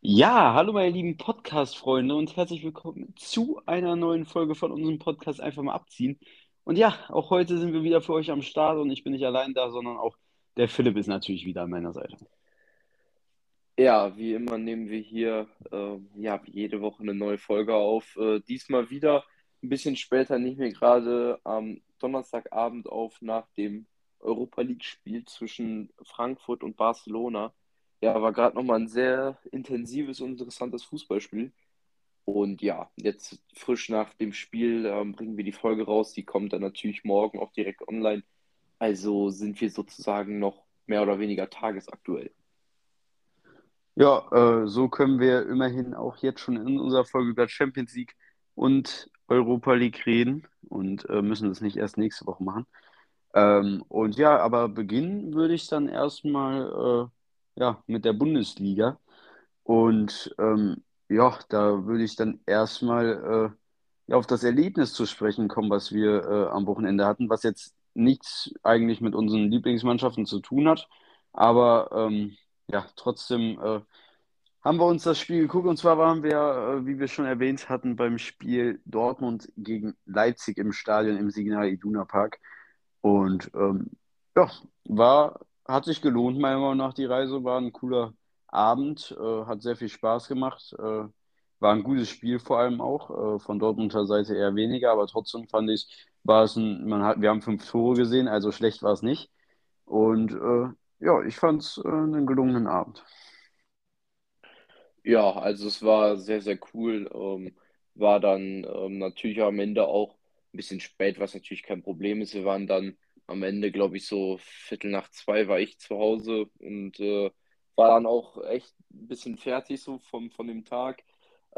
Ja, hallo meine lieben Podcast-Freunde und herzlich willkommen zu einer neuen Folge von unserem Podcast Einfach mal abziehen. Und ja, auch heute sind wir wieder für euch am Start und ich bin nicht allein da, sondern auch der Philipp ist natürlich wieder an meiner Seite. Ja, wie immer nehmen wir hier äh, ja, jede Woche eine neue Folge auf. Äh, diesmal wieder ein bisschen später, nehmen wir gerade am Donnerstagabend auf nach dem Europa League-Spiel zwischen Frankfurt und Barcelona. Ja, war gerade nochmal ein sehr intensives und interessantes Fußballspiel. Und ja, jetzt frisch nach dem Spiel ähm, bringen wir die Folge raus. Die kommt dann natürlich morgen auch direkt online. Also sind wir sozusagen noch mehr oder weniger tagesaktuell. Ja, äh, so können wir immerhin auch jetzt schon in unserer Folge über Champions League und Europa League reden und äh, müssen das nicht erst nächste Woche machen. Ähm, und ja, aber beginnen würde ich dann erstmal äh, ja, mit der Bundesliga. Und ähm, ja, da würde ich dann erstmal äh, ja, auf das Erlebnis zu sprechen kommen, was wir äh, am Wochenende hatten, was jetzt nichts eigentlich mit unseren Lieblingsmannschaften zu tun hat. Aber ähm, ja, trotzdem äh, haben wir uns das Spiel geguckt. Und zwar waren wir, äh, wie wir schon erwähnt hatten, beim Spiel Dortmund gegen Leipzig im Stadion im Signal Iduna Park. Und ähm, ja, war, hat sich gelohnt, meiner Meinung nach. Die Reise war ein cooler Abend, äh, hat sehr viel Spaß gemacht. Äh, war ein gutes Spiel vor allem auch. Äh, von Dortmunder Seite eher weniger, aber trotzdem fand ich, war es ein, man hat, wir haben fünf Tore gesehen, also schlecht war es nicht. Und äh, ja, ich fand es äh, einen gelungenen Abend. Ja, also es war sehr, sehr cool. Ähm, war dann ähm, natürlich am Ende auch ein bisschen spät, was natürlich kein Problem ist. Wir waren dann am Ende, glaube ich, so Viertel nach zwei war ich zu Hause und äh, war dann auch echt ein bisschen fertig so vom, von dem Tag.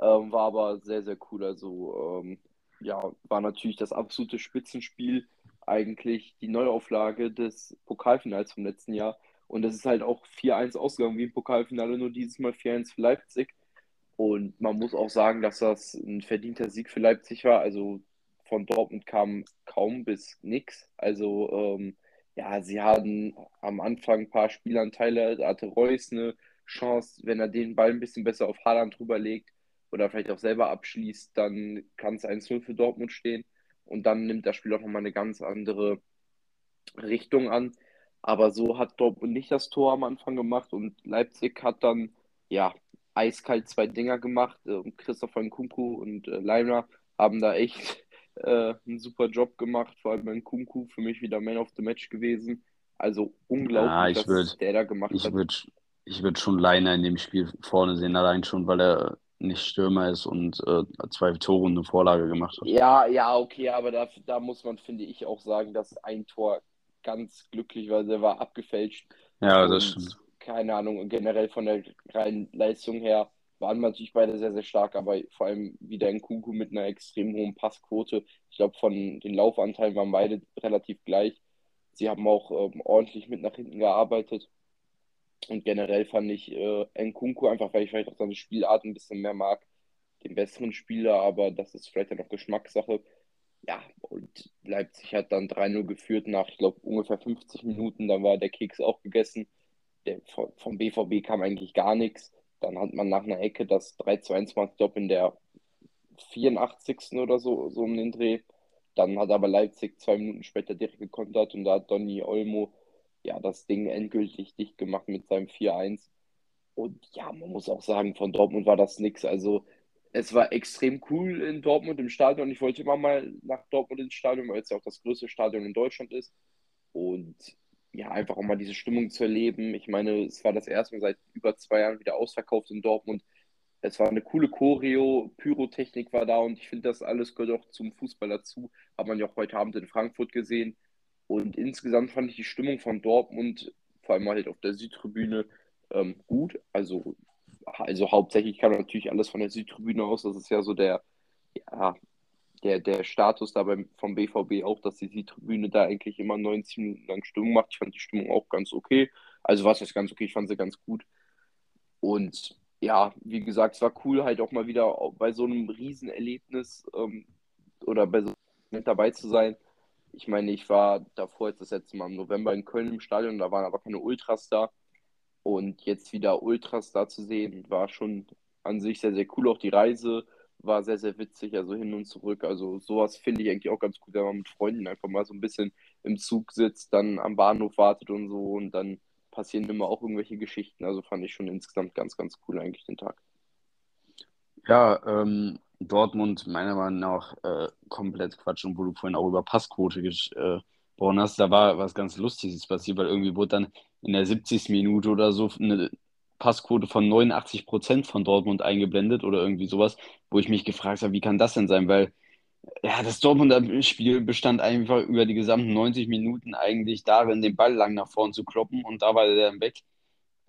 Ähm, war aber sehr, sehr cool. Also ähm, ja, war natürlich das absolute Spitzenspiel. Eigentlich die Neuauflage des Pokalfinals vom letzten Jahr. Und es ist halt auch 4-1 ausgegangen wie im Pokalfinale, nur dieses Mal 4-1 für Leipzig. Und man muss auch sagen, dass das ein verdienter Sieg für Leipzig war. Also von Dortmund kam kaum bis nichts. Also ähm, ja, sie hatten am Anfang ein paar Spielanteile. Da hatte Reus eine Chance, wenn er den Ball ein bisschen besser auf Haaland drüber legt oder vielleicht auch selber abschließt, dann kann es 1-0 für Dortmund stehen. Und dann nimmt das Spiel auch nochmal eine ganz andere Richtung an. Aber so hat Dortmund nicht das Tor am Anfang gemacht und Leipzig hat dann, ja, eiskalt zwei Dinger gemacht. Äh, Christopher Nkunku und äh, Leimner haben da echt äh, einen super Job gemacht. Vor allem Nkunku für mich wieder Man of the Match gewesen. Also unglaublich, ja, was der da gemacht ich hat. Würd, ich würde schon Leiner in dem Spiel vorne sehen, allein schon, weil er nicht Stürmer ist und äh, zwei Tore und eine Vorlage gemacht hat. Ja, ja, okay, aber da, da muss man, finde ich, auch sagen, dass ein Tor ganz glücklich, weil der war abgefälscht. Ja, das stimmt. Keine Ahnung, generell von der reinen Leistung her waren natürlich beide sehr, sehr stark, aber vor allem wieder in Kuku mit einer extrem hohen Passquote. Ich glaube, von den Laufanteilen waren beide relativ gleich. Sie haben auch ähm, ordentlich mit nach hinten gearbeitet. Und generell fand ich äh, Nkunku einfach, weil ich vielleicht auch seine Spielart ein bisschen mehr mag, den besseren Spieler, aber das ist vielleicht ja noch Geschmackssache. Ja, und Leipzig hat dann 3-0 geführt nach, ich glaube, ungefähr 50 Minuten. Dann war der Keks auch gegessen. Der, vom BVB kam eigentlich gar nichts. Dann hat man nach einer Ecke das 3-2-1 gemacht, ich glaube, in der 84. oder so, so um den Dreh. Dann hat aber Leipzig zwei Minuten später direkt gekontert und da hat Donny Olmo ja das Ding endgültig dicht gemacht mit seinem 4-1. Und ja, man muss auch sagen, von Dortmund war das nichts. Also es war extrem cool in Dortmund im Stadion. Ich wollte immer mal nach Dortmund ins Stadion, weil es ja auch das größte Stadion in Deutschland ist. Und ja, einfach auch mal diese Stimmung zu erleben. Ich meine, es war das erste Mal seit über zwei Jahren wieder ausverkauft in Dortmund. Es war eine coole Choreo, Pyrotechnik war da und ich finde, das alles gehört auch zum Fußball dazu. Hat man ja auch heute Abend in Frankfurt gesehen. Und insgesamt fand ich die Stimmung von Dortmund, vor allem halt auf der Südtribüne, ähm, gut. Also also hauptsächlich kam natürlich alles von der Südtribüne aus. Das ist ja so der, ja, der, der Status da beim, vom BVB auch, dass die Südtribüne da eigentlich immer 90 Minuten lang Stimmung macht. Ich fand die Stimmung auch ganz okay. Also was ist ganz okay, ich fand sie ganz gut. Und ja, wie gesagt, es war cool, halt auch mal wieder bei so einem Riesenerlebnis ähm, oder bei so mit dabei zu sein. ich meine, ich war davor jetzt das letzte Mal im November in Köln im Stadion, da waren aber keine Ultras da. Und jetzt wieder Ultras da zu sehen, war schon an sich sehr, sehr cool. Auch die Reise war sehr, sehr witzig, also hin und zurück. Also sowas finde ich eigentlich auch ganz gut, wenn man mit Freunden einfach mal so ein bisschen im Zug sitzt, dann am Bahnhof wartet und so und dann passieren immer auch irgendwelche Geschichten. Also fand ich schon insgesamt ganz, ganz cool eigentlich den Tag. Ja, ähm, Dortmund meiner Meinung nach äh, komplett Quatsch und wo du vorhin auch über Passquote gesprochen hast, da war was ganz Lustiges passiert, weil irgendwie wurde dann in der 70. Minute oder so eine Passquote von 89 Prozent von Dortmund eingeblendet oder irgendwie sowas, wo ich mich gefragt habe, wie kann das denn sein? Weil ja, das Dortmunder Spiel bestand einfach über die gesamten 90 Minuten eigentlich darin, den Ball lang nach vorn zu kloppen und da war der dann weg.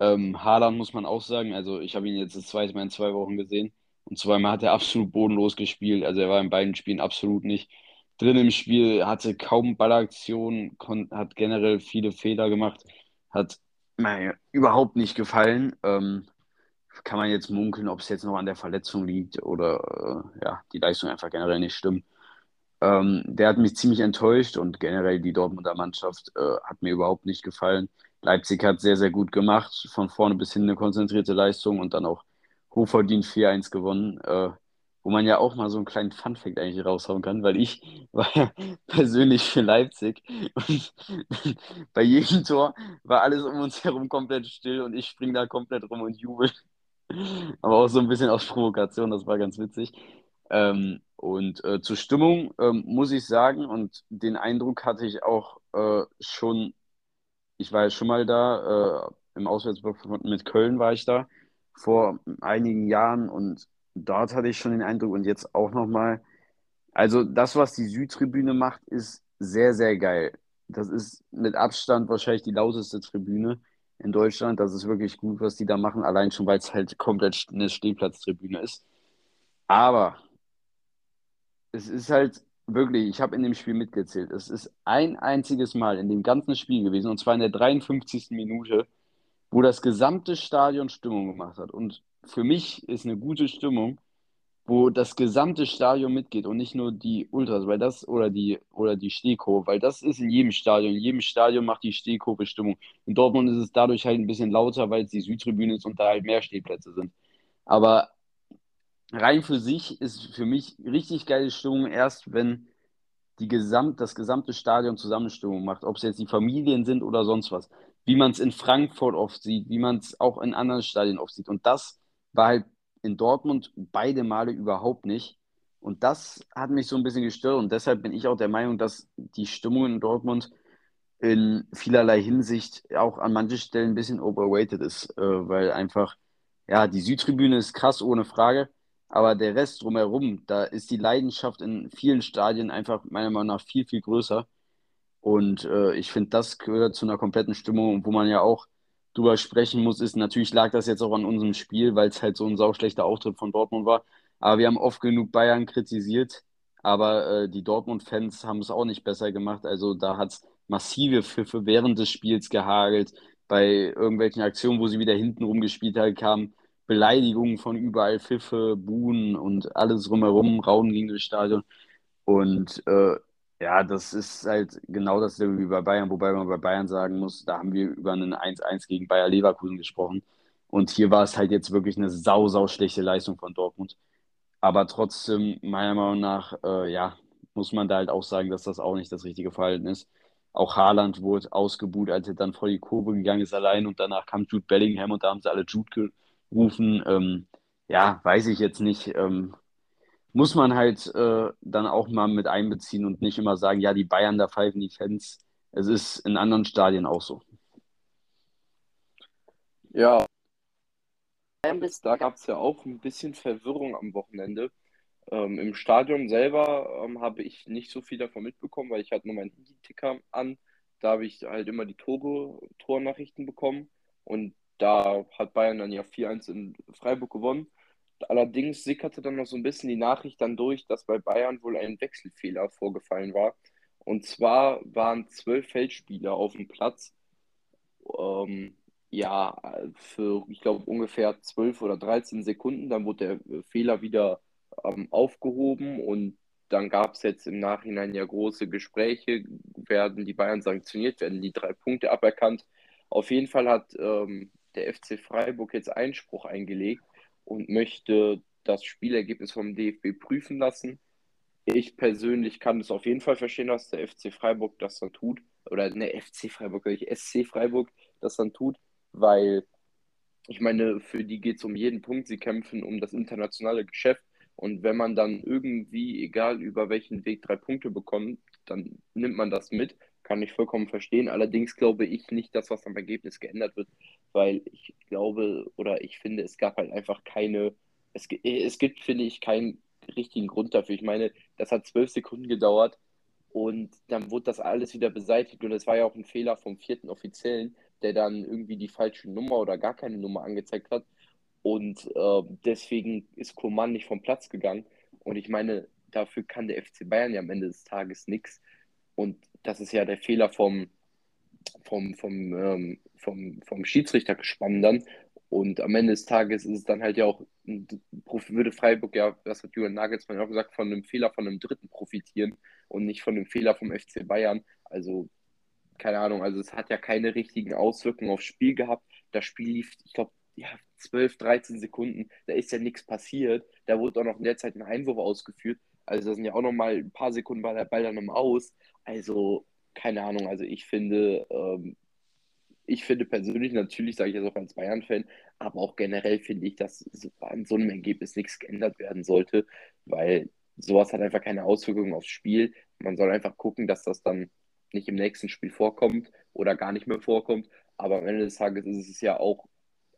Ähm, Haaland muss man auch sagen, also ich habe ihn jetzt das zweite Mal in zwei Wochen gesehen und zweimal hat er absolut bodenlos gespielt, also er war in beiden Spielen absolut nicht drin im Spiel, hatte kaum Ballaktionen, hat generell viele Fehler gemacht, hat mir überhaupt nicht gefallen. Ähm, kann man jetzt munkeln, ob es jetzt noch an der Verletzung liegt oder äh, ja, die Leistung einfach generell nicht stimmt. Ähm, der hat mich ziemlich enttäuscht und generell die Dortmunder Mannschaft äh, hat mir überhaupt nicht gefallen. Leipzig hat sehr, sehr gut gemacht, von vorne bis hin eine konzentrierte Leistung und dann auch hochverdient 4-1 gewonnen. Äh, wo man ja auch mal so einen kleinen Funfact eigentlich raushauen kann, weil ich war ja persönlich für Leipzig und bei jedem Tor war alles um uns herum komplett still und ich spring da komplett rum und jubel. Aber auch so ein bisschen aus Provokation, das war ganz witzig. Ähm, und äh, zur Stimmung ähm, muss ich sagen, und den Eindruck hatte ich auch äh, schon, ich war ja schon mal da, äh, im Auswärtsblock mit Köln war ich da vor einigen Jahren und dort hatte ich schon den Eindruck und jetzt auch nochmal, also das, was die Südtribüne macht, ist sehr, sehr geil. Das ist mit Abstand wahrscheinlich die lauteste Tribüne in Deutschland. Das ist wirklich gut, was die da machen, allein schon, weil es halt komplett eine Stehplatztribüne ist. Aber es ist halt wirklich, ich habe in dem Spiel mitgezählt, es ist ein einziges Mal in dem ganzen Spiel gewesen, und zwar in der 53. Minute, wo das gesamte Stadion Stimmung gemacht hat. Und für mich ist eine gute Stimmung, wo das gesamte Stadion mitgeht und nicht nur die Ultras, weil das oder die oder die Stehkurve, weil das ist in jedem Stadion. In jedem Stadion macht die Stehkurve Stimmung. In Dortmund ist es dadurch halt ein bisschen lauter, weil es die Südtribüne ist und da halt mehr Stehplätze sind. Aber rein für sich ist für mich richtig geile Stimmung erst, wenn die Gesamt, das gesamte Stadion Zusammenstimmung macht, ob es jetzt die Familien sind oder sonst was. Wie man es in Frankfurt oft sieht, wie man es auch in anderen Stadien oft sieht. Und das war halt in Dortmund beide Male überhaupt nicht. Und das hat mich so ein bisschen gestört. Und deshalb bin ich auch der Meinung, dass die Stimmung in Dortmund in vielerlei Hinsicht auch an manchen Stellen ein bisschen overrated ist, äh, weil einfach, ja, die Südtribüne ist krass, ohne Frage. Aber der Rest drumherum, da ist die Leidenschaft in vielen Stadien einfach meiner Meinung nach viel, viel größer. Und äh, ich finde, das gehört zu einer kompletten Stimmung, wo man ja auch drüber sprechen muss, ist, natürlich lag das jetzt auch an unserem Spiel, weil es halt so ein sauschlechter Auftritt von Dortmund war. Aber wir haben oft genug Bayern kritisiert, aber äh, die Dortmund-Fans haben es auch nicht besser gemacht. Also da hat es massive Pfiffe während des Spiels gehagelt. Bei irgendwelchen Aktionen, wo sie wieder hinten rumgespielt haben, kamen Beleidigungen von überall, Pfiffe, Buhen und alles drumherum, Rauen gegen das Stadion. Und äh, ja, das ist halt genau das wie bei Bayern, wobei man bei Bayern sagen muss, da haben wir über einen 1-1 gegen Bayer Leverkusen gesprochen. Und hier war es halt jetzt wirklich eine sau, sau schlechte Leistung von Dortmund. Aber trotzdem, meiner Meinung nach, äh, ja, muss man da halt auch sagen, dass das auch nicht das richtige Verhalten ist. Auch Haaland wurde ausgebuht, als er dann vor die Kurve gegangen ist allein und danach kam Jude Bellingham und da haben sie alle Jude gerufen. Ähm, ja, weiß ich jetzt nicht. Ähm, muss man halt äh, dann auch mal mit einbeziehen und nicht immer sagen, ja, die Bayern, da pfeifen die Fans. Es ist in anderen Stadien auch so. Ja, da gab es ja auch ein bisschen Verwirrung am Wochenende. Ähm, Im Stadion selber ähm, habe ich nicht so viel davon mitbekommen, weil ich hatte nur meinen Handy-Ticker an. Da habe ich halt immer die Tore, Tornachrichten bekommen. Und da hat Bayern dann ja 4-1 in Freiburg gewonnen. Allerdings sickerte dann noch so ein bisschen die Nachricht dann durch, dass bei Bayern wohl ein Wechselfehler vorgefallen war. Und zwar waren zwölf Feldspieler auf dem Platz. Ähm, ja, für, ich glaube, ungefähr zwölf oder 13 Sekunden. Dann wurde der Fehler wieder ähm, aufgehoben und dann gab es jetzt im Nachhinein ja große Gespräche werden die Bayern sanktioniert, werden die drei Punkte aberkannt. Auf jeden Fall hat ähm, der FC Freiburg jetzt Einspruch eingelegt und möchte das Spielergebnis vom DFB prüfen lassen. Ich persönlich kann es auf jeden Fall verstehen, dass der FC Freiburg das dann tut. Oder ne, FC Freiburg, ich SC Freiburg das dann tut, weil ich meine, für die geht es um jeden Punkt. Sie kämpfen um das internationale Geschäft. Und wenn man dann irgendwie, egal über welchen Weg, drei Punkte bekommt, dann nimmt man das mit. Kann ich vollkommen verstehen. Allerdings glaube ich nicht, dass was am Ergebnis geändert wird, weil ich glaube oder ich finde, es gab halt einfach keine, es, es gibt, finde ich, keinen richtigen Grund dafür. Ich meine, das hat zwölf Sekunden gedauert und dann wurde das alles wieder beseitigt und es war ja auch ein Fehler vom vierten Offiziellen, der dann irgendwie die falsche Nummer oder gar keine Nummer angezeigt hat. Und äh, deswegen ist Koman nicht vom Platz gegangen. Und ich meine, dafür kann der FC Bayern ja am Ende des Tages nichts. Und das ist ja der Fehler vom, vom, vom, ähm, vom, vom Schiedsrichtergespann dann. Und am Ende des Tages ist es dann halt ja auch, würde Freiburg ja, das hat Julian Nagelsmann auch gesagt, von einem Fehler von einem Dritten profitieren und nicht von einem Fehler vom FC Bayern. Also, keine Ahnung, also es hat ja keine richtigen Auswirkungen aufs Spiel gehabt. Das Spiel lief, ich glaube, ja, 12, 13 Sekunden, da ist ja nichts passiert. Da wurde auch noch in der Zeit ein Einwurf ausgeführt. Also da sind ja auch noch mal ein paar Sekunden war der Ball dann im Aus. Also, keine Ahnung, also ich finde, ähm, ich finde persönlich, natürlich sage ich das auch als Bayern-Fan, aber auch generell finde ich, dass an so einem Ergebnis nichts geändert werden sollte, weil sowas hat einfach keine Auswirkungen aufs Spiel. Man soll einfach gucken, dass das dann nicht im nächsten Spiel vorkommt oder gar nicht mehr vorkommt. Aber am Ende des Tages ist es ja auch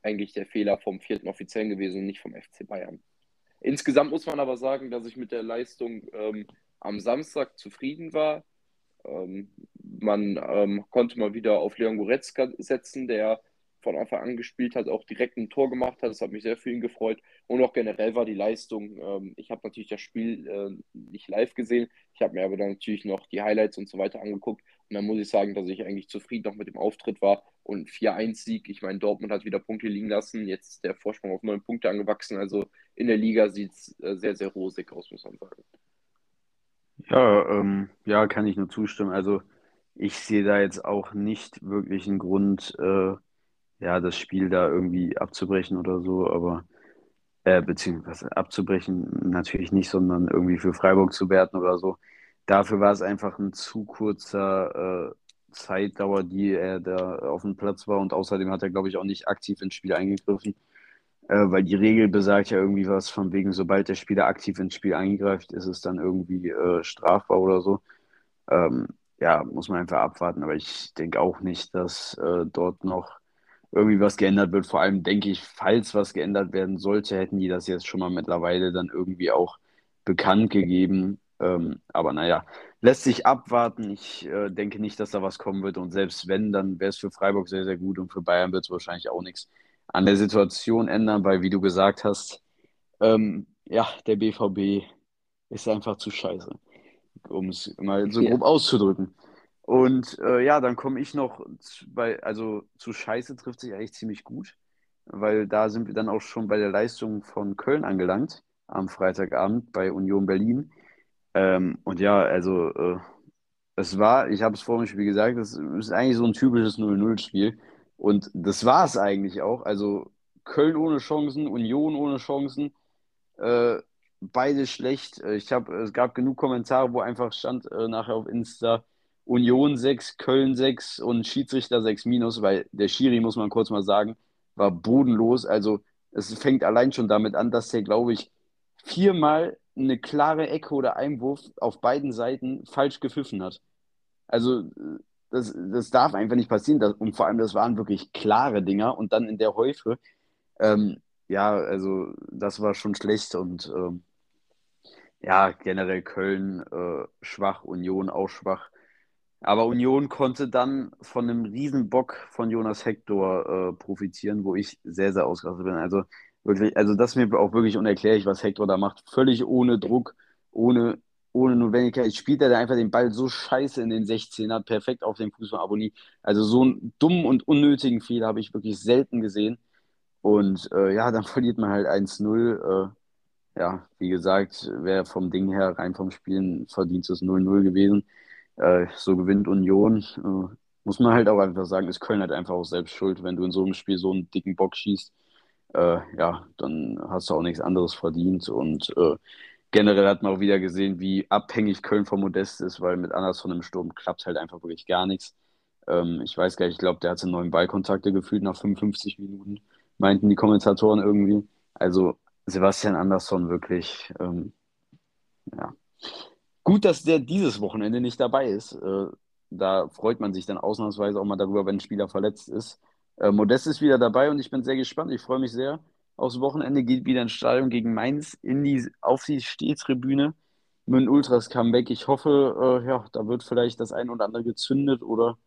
eigentlich der Fehler vom vierten Offiziellen gewesen und nicht vom FC Bayern. Insgesamt muss man aber sagen, dass ich mit der Leistung ähm, am Samstag zufrieden war. Ähm, man ähm, konnte mal wieder auf Leon Goretzka setzen, der von Anfang an gespielt hat, auch direkt ein Tor gemacht hat. Das hat mich sehr für ihn gefreut. Und auch generell war die Leistung, ähm, ich habe natürlich das Spiel äh, nicht live gesehen, ich habe mir aber dann natürlich noch die Highlights und so weiter angeguckt. Und dann muss ich sagen, dass ich eigentlich zufrieden noch mit dem Auftritt war. Und 4-1-Sieg, ich meine, Dortmund hat wieder Punkte liegen lassen. Jetzt ist der Vorsprung auf neun Punkte angewachsen. Also in der Liga sieht es äh, sehr, sehr rosig aus, muss man sagen. Ja, ähm, ja, kann ich nur zustimmen. Also ich sehe da jetzt auch nicht wirklich einen Grund, äh, ja, das Spiel da irgendwie abzubrechen oder so, aber äh, beziehungsweise abzubrechen natürlich nicht, sondern irgendwie für Freiburg zu werten oder so. Dafür war es einfach ein zu kurzer äh, Zeitdauer, die er da auf dem Platz war und außerdem hat er, glaube ich, auch nicht aktiv ins Spiel eingegriffen, äh, weil die Regel besagt ja irgendwie was von wegen, sobald der Spieler aktiv ins Spiel eingreift, ist es dann irgendwie äh, strafbar oder so. Ähm, ja, muss man einfach abwarten, aber ich denke auch nicht, dass äh, dort noch irgendwie was geändert wird. Vor allem denke ich, falls was geändert werden sollte, hätten die das jetzt schon mal mittlerweile dann irgendwie auch bekannt gegeben. Ähm, aber naja, lässt sich abwarten. Ich äh, denke nicht, dass da was kommen wird. Und selbst wenn, dann wäre es für Freiburg sehr, sehr gut und für Bayern wird es wahrscheinlich auch nichts an der Situation ändern, weil, wie du gesagt hast, ähm, ja, der BVB ist einfach zu scheiße, um es mal so grob ja. auszudrücken. Und äh, ja, dann komme ich noch bei, also zu Scheiße trifft sich eigentlich ziemlich gut, weil da sind wir dann auch schon bei der Leistung von Köln angelangt am Freitagabend bei Union Berlin. Ähm, und ja, also äh, es war, ich habe es vor dem Spiel gesagt, es ist eigentlich so ein typisches 0-0-Spiel. Und das war es eigentlich auch. Also Köln ohne Chancen, Union ohne Chancen, äh, beide schlecht. Ich habe, es gab genug Kommentare, wo einfach stand äh, nachher auf Insta, Union 6, Köln 6 und Schiedsrichter 6 minus, weil der Schiri, muss man kurz mal sagen, war bodenlos. Also es fängt allein schon damit an, dass der, glaube ich, viermal eine klare Ecke oder Einwurf auf beiden Seiten falsch gepfiffen hat. Also das, das darf einfach nicht passieren. Das, und vor allem, das waren wirklich klare Dinger. Und dann in der Häufe, ähm, ja, also das war schon schlecht. Und ähm, ja, generell Köln äh, schwach, Union auch schwach. Aber Union konnte dann von einem Riesenbock von Jonas Hector äh, profitieren, wo ich sehr, sehr ausgerastet bin. Also wirklich, also das ist mir auch wirklich unerklärlich, was Hector da macht. Völlig ohne Druck, ohne, ohne Notwendigkeit. Spielt er da einfach den Ball so scheiße in den 16er, perfekt auf den Fuß von Aboni. Also so einen dummen und unnötigen Fehler habe ich wirklich selten gesehen. Und äh, ja, dann verliert man halt 1-0. Äh, ja, wie gesagt, wäre vom Ding her rein vom Spielen verdient es 0-0 gewesen. Äh, so gewinnt Union. Äh, muss man halt auch einfach sagen, ist Köln halt einfach auch selbst schuld, wenn du in so einem Spiel so einen dicken Bock schießt. Äh, ja, dann hast du auch nichts anderes verdient. Und äh, generell hat man auch wieder gesehen, wie abhängig Köln vom Modest ist, weil mit Anderson im Sturm klappt halt einfach wirklich gar nichts. Ähm, ich weiß gar nicht, ich glaube, der hatte neun Ballkontakte gefühlt nach 55 Minuten, meinten die Kommentatoren irgendwie. Also Sebastian Andersson wirklich, ähm, ja. Gut, dass der dieses Wochenende nicht dabei ist. Äh, da freut man sich dann ausnahmsweise auch mal darüber, wenn ein Spieler verletzt ist. Äh, Modest ist wieder dabei und ich bin sehr gespannt. Ich freue mich sehr. Aufs Wochenende geht wieder ins Stadion gegen Mainz in die, auf die Stehtribüne. Mit Ultras Comeback. Ich hoffe, äh, ja, da wird vielleicht das ein oder andere gezündet oder,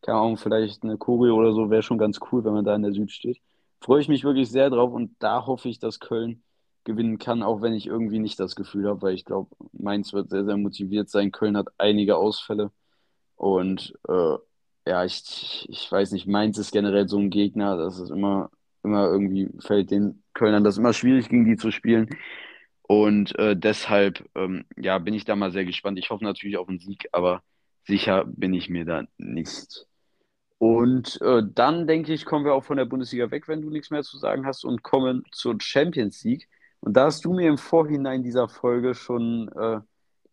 keine Ahnung, vielleicht eine Choreo oder so. Wäre schon ganz cool, wenn man da in der Süd steht. Freue ich mich wirklich sehr drauf und da hoffe ich, dass Köln gewinnen kann, auch wenn ich irgendwie nicht das Gefühl habe, weil ich glaube, Mainz wird sehr, sehr motiviert sein. Köln hat einige Ausfälle. Und äh, ja, ich, ich weiß nicht, Mainz ist generell so ein Gegner, das ist immer, immer irgendwie, fällt den Kölnern das immer schwierig, gegen die zu spielen. Und äh, deshalb, ähm, ja, bin ich da mal sehr gespannt. Ich hoffe natürlich auf einen Sieg, aber sicher bin ich mir da nicht. Und äh, dann denke ich, kommen wir auch von der Bundesliga weg, wenn du nichts mehr zu sagen hast, und kommen zur Champions League. Und da hast du mir im Vorhinein dieser Folge schon äh,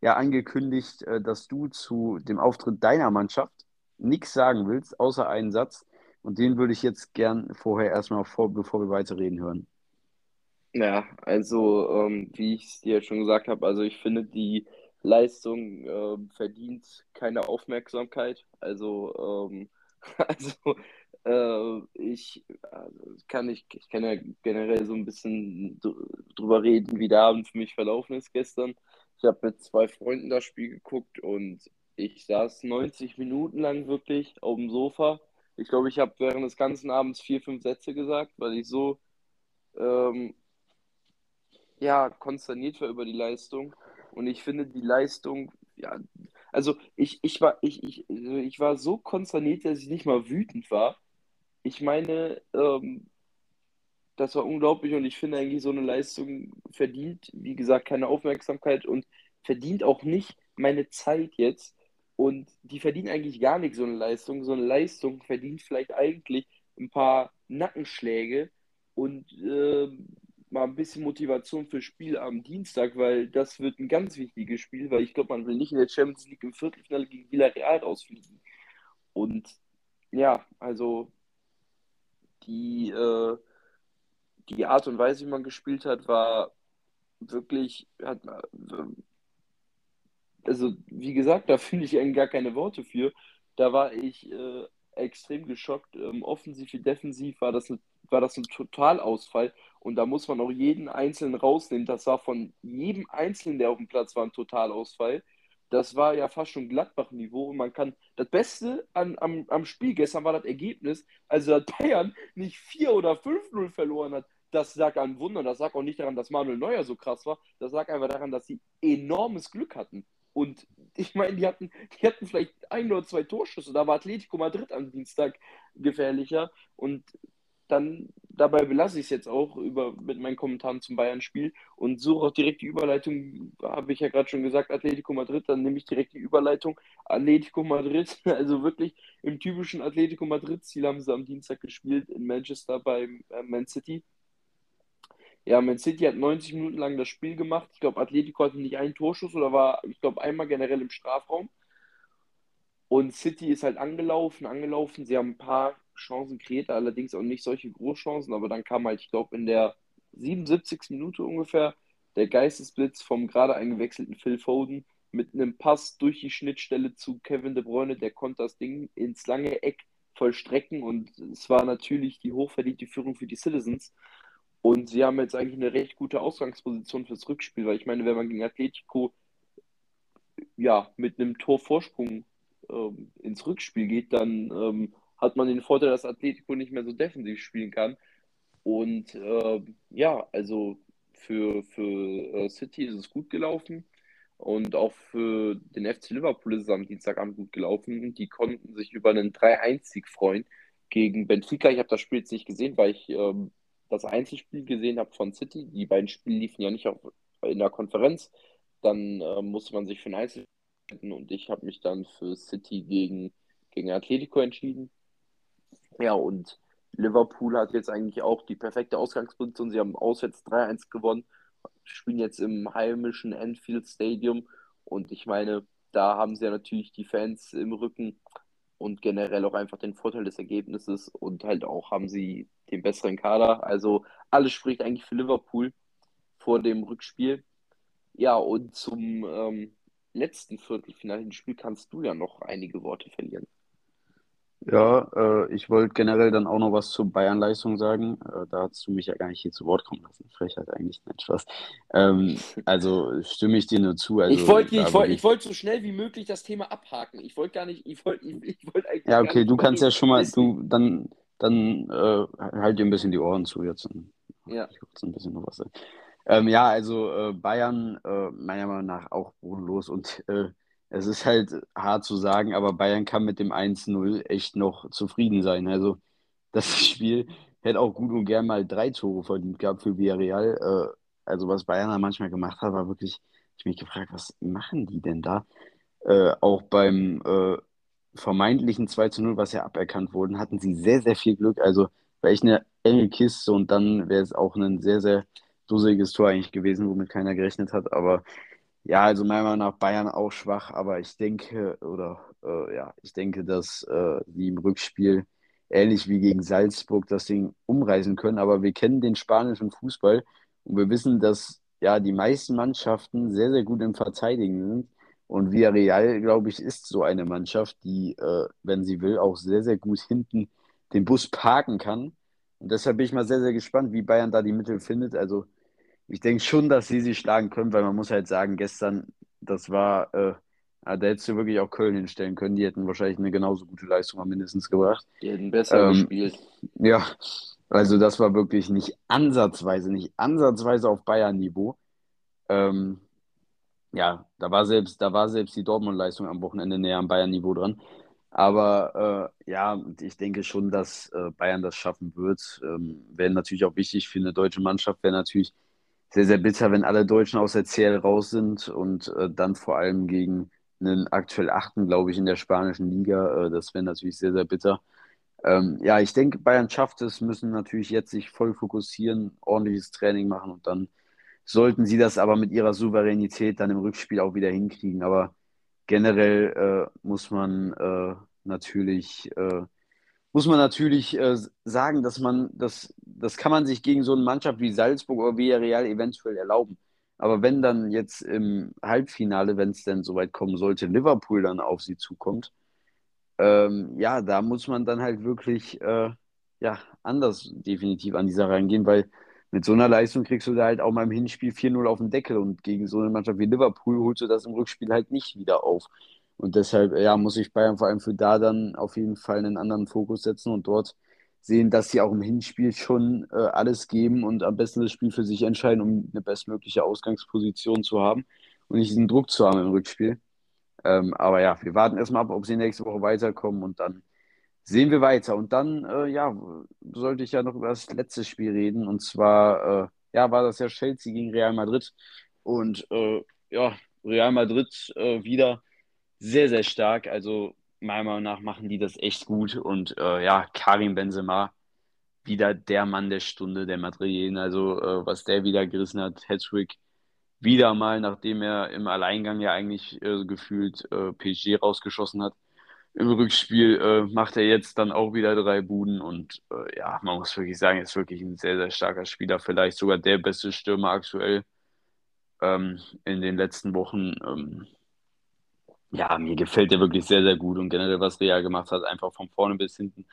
ja angekündigt, äh, dass du zu dem Auftritt deiner Mannschaft nichts sagen willst, außer einen Satz. Und den würde ich jetzt gern vorher erstmal vor, bevor wir weiterreden hören. Ja, also ähm, wie ich es dir schon gesagt habe, also ich finde, die Leistung äh, verdient keine Aufmerksamkeit. Also, ähm, also äh, ich also kann ich, ich kann ja generell so ein bisschen drüber reden, wie der Abend für mich verlaufen ist gestern. Ich habe mit zwei Freunden das Spiel geguckt und ich saß 90 Minuten lang wirklich auf dem Sofa. Ich glaube, ich habe während des ganzen Abends vier, fünf Sätze gesagt, weil ich so ähm, ja, konsterniert war über die Leistung. Und ich finde die Leistung, ja, also ich, ich, war, ich, ich, ich war so konsterniert, dass ich nicht mal wütend war. Ich meine, ähm, das war unglaublich und ich finde eigentlich so eine Leistung verdient, wie gesagt, keine Aufmerksamkeit und verdient auch nicht meine Zeit jetzt. Und die verdient eigentlich gar nicht so eine Leistung. So eine Leistung verdient vielleicht eigentlich ein paar Nackenschläge und äh, mal ein bisschen Motivation fürs Spiel am Dienstag, weil das wird ein ganz wichtiges Spiel, weil ich glaube, man will nicht in der Champions League im Viertelfinale gegen Villarreal rausfliegen. Und ja, also die, äh, die Art und Weise, wie man gespielt hat, war wirklich, hat, also wie gesagt, da finde ich eigentlich gar keine Worte für. Da war ich äh, extrem geschockt. Ähm, offensiv wie defensiv war das, ein, war das ein Totalausfall. Und da muss man auch jeden Einzelnen rausnehmen. Das war von jedem Einzelnen, der auf dem Platz war, ein Totalausfall. Das war ja fast schon Gladbach-Niveau. Und man kann, das Beste an, am, am Spiel gestern war das Ergebnis, also dass Bayern nicht 4 oder 5-0 verloren hat. Das lag an Wunder. Das lag auch nicht daran, dass Manuel Neuer so krass war. Das lag einfach daran, dass sie enormes Glück hatten. Und ich meine, die hatten, die hatten vielleicht ein oder zwei Torschüsse. Da war Atletico Madrid am Dienstag gefährlicher. Und dann dabei belasse ich es jetzt auch über, mit meinen Kommentaren zum Bayern-Spiel und suche auch direkt die Überleitung. Habe ich ja gerade schon gesagt, Atletico Madrid. Dann nehme ich direkt die Überleitung. Atletico Madrid, also wirklich im typischen Atletico Madrid-Ziel haben sie am Dienstag gespielt in Manchester beim äh, Man City. Ja, Man City hat 90 Minuten lang das Spiel gemacht. Ich glaube, Atletico hatte nicht einen Torschuss oder war, ich glaube, einmal generell im Strafraum. Und City ist halt angelaufen, angelaufen. Sie haben ein paar Chancen kreiert, allerdings auch nicht solche Großchancen. Aber dann kam halt, ich glaube, in der 77. Minute ungefähr der Geistesblitz vom gerade eingewechselten Phil Foden mit einem Pass durch die Schnittstelle zu Kevin De Bruyne. Der konnte das Ding ins lange Eck vollstrecken und es war natürlich die hochverdiente Führung für die Citizens. Und sie haben jetzt eigentlich eine recht gute Ausgangsposition fürs Rückspiel, weil ich meine, wenn man gegen Atletico ja, mit einem Torvorsprung ähm, ins Rückspiel geht, dann ähm, hat man den Vorteil, dass Atletico nicht mehr so defensiv spielen kann. Und äh, ja, also für, für äh, City ist es gut gelaufen. Und auch für den FC Liverpool ist es am Dienstagabend gut gelaufen. Die konnten sich über einen 3-1-Sieg freuen gegen Benfica. Ich habe das Spiel jetzt nicht gesehen, weil ich ähm, das Einzelspiel gesehen habe von City. Die beiden Spiele liefen ja nicht auf, in der Konferenz. Dann äh, musste man sich für ein Einzelspiel und ich habe mich dann für City gegen, gegen Atletico entschieden. Ja, und Liverpool hat jetzt eigentlich auch die perfekte Ausgangsposition. Sie haben auswärts 3-1 gewonnen, spielen jetzt im heimischen Anfield Stadium und ich meine, da haben sie ja natürlich die Fans im Rücken und generell auch einfach den Vorteil des Ergebnisses und halt auch haben sie den besseren Kader. Also alles spricht eigentlich für Liverpool vor dem Rückspiel. Ja, und zum ähm, letzten Viertelfinale Spiel kannst du ja noch einige Worte verlieren. Ja, äh, ich wollte generell dann auch noch was zur Bayern-Leistung sagen. Äh, da hast du mich ja gar nicht hier zu Wort kommen lassen. Frechheit eigentlich, nicht Spaß. Ähm, also stimme ich dir nur zu. Also, ich wollte ich wollt, ich wollt so schnell wie möglich das Thema abhaken. Ich wollte gar nicht, ich wollte ich, ich wollt eigentlich. Ja, okay, du kannst ja schon mal, du, dann, dann äh, halt dir ein bisschen die Ohren zu jetzt. Ja. Ich kurz ein bisschen noch was sagen. Ähm, ja, also äh, Bayern, äh, meiner Meinung nach auch bodenlos und äh, es ist halt hart zu sagen, aber Bayern kann mit dem 1-0 echt noch zufrieden sein. Also das Spiel hätte auch gut und gern mal drei Tore verdient gehabt für Villarreal. Äh, also was Bayern da manchmal gemacht hat, war wirklich, ich mich gefragt, was machen die denn da? Äh, auch beim vermeintlichen 2 0, was ja aberkannt wurde, hatten sie sehr, sehr viel Glück. Also war echt eine enge Kiste und dann wäre es auch ein sehr, sehr dusseliges Tor eigentlich gewesen, womit keiner gerechnet hat. Aber ja, also meiner Meinung nach Bayern auch schwach, aber ich denke, oder äh, ja, ich denke, dass äh, die im Rückspiel ähnlich wie gegen Salzburg das Ding umreißen können. Aber wir kennen den spanischen Fußball und wir wissen, dass ja die meisten Mannschaften sehr, sehr gut im Verteidigen sind. Und Villarreal, glaube ich, ist so eine Mannschaft, die, äh, wenn sie will, auch sehr, sehr gut hinten den Bus parken kann. Und deshalb bin ich mal sehr, sehr gespannt, wie Bayern da die Mittel findet. Also ich denke schon, dass sie sie schlagen können, weil man muss halt sagen, gestern, das war, äh, da hättest du wirklich auch Köln hinstellen können. Die hätten wahrscheinlich eine genauso gute Leistung mindestens gebracht. Die hätten besser ähm, gespielt. Ja, also das war wirklich nicht ansatzweise, nicht ansatzweise auf Bayern-Niveau. Ähm, ja, da war selbst, da war selbst die Dortmund-Leistung am Wochenende näher am Bayern-Niveau dran. Aber äh, ja, ich denke schon, dass äh, Bayern das schaffen wird. Ähm, wäre natürlich auch wichtig für eine deutsche Mannschaft, wäre natürlich sehr, sehr bitter, wenn alle Deutschen aus der CL raus sind und äh, dann vor allem gegen einen aktuell Achten, glaube ich, in der spanischen Liga. Äh, das wäre natürlich sehr, sehr bitter. Ähm, ja, ich denke, Bayern schafft es, müssen natürlich jetzt sich voll fokussieren, ordentliches Training machen und dann sollten sie das aber mit ihrer Souveränität dann im Rückspiel auch wieder hinkriegen. Aber generell äh, muss man äh, natürlich äh, muss man natürlich äh, sagen, dass man, das, das kann man sich gegen so eine Mannschaft wie Salzburg oder Villarreal eventuell erlauben. Aber wenn dann jetzt im Halbfinale, wenn es denn soweit kommen sollte, Liverpool dann auf sie zukommt, ähm, ja, da muss man dann halt wirklich äh, ja, anders definitiv an die Sache rangehen, weil mit so einer Leistung kriegst du da halt auch mal im Hinspiel 4-0 auf den Deckel und gegen so eine Mannschaft wie Liverpool holst du das im Rückspiel halt nicht wieder auf. Und deshalb, ja, muss ich Bayern vor allem für da dann auf jeden Fall einen anderen Fokus setzen und dort sehen, dass sie auch im Hinspiel schon äh, alles geben und am besten das Spiel für sich entscheiden, um eine bestmögliche Ausgangsposition zu haben und nicht diesen Druck zu haben im Rückspiel. Ähm, aber ja, wir warten erstmal ab, ob sie nächste Woche weiterkommen und dann sehen wir weiter. Und dann, äh, ja, sollte ich ja noch über das letzte Spiel reden. Und zwar, äh, ja, war das ja Chelsea gegen Real Madrid. Und äh, ja, Real Madrid äh, wieder sehr, sehr stark. Also meiner Meinung nach machen die das echt gut. Und äh, ja, Karim Benzema, wieder der Mann der Stunde, der Madrilen. Also äh, was der wieder gerissen hat, Hattrick, wieder mal, nachdem er im Alleingang ja eigentlich äh, gefühlt PSG rausgeschossen hat. Im Rückspiel äh, macht er jetzt dann auch wieder drei Buden und äh, ja, man muss wirklich sagen, er ist wirklich ein sehr, sehr starker Spieler, vielleicht sogar der beste Stürmer aktuell ähm, in den letzten Wochen. Ähm, ja, mir gefällt der wirklich sehr, sehr gut und generell, was Real gemacht hat, einfach von vorne bis hinten.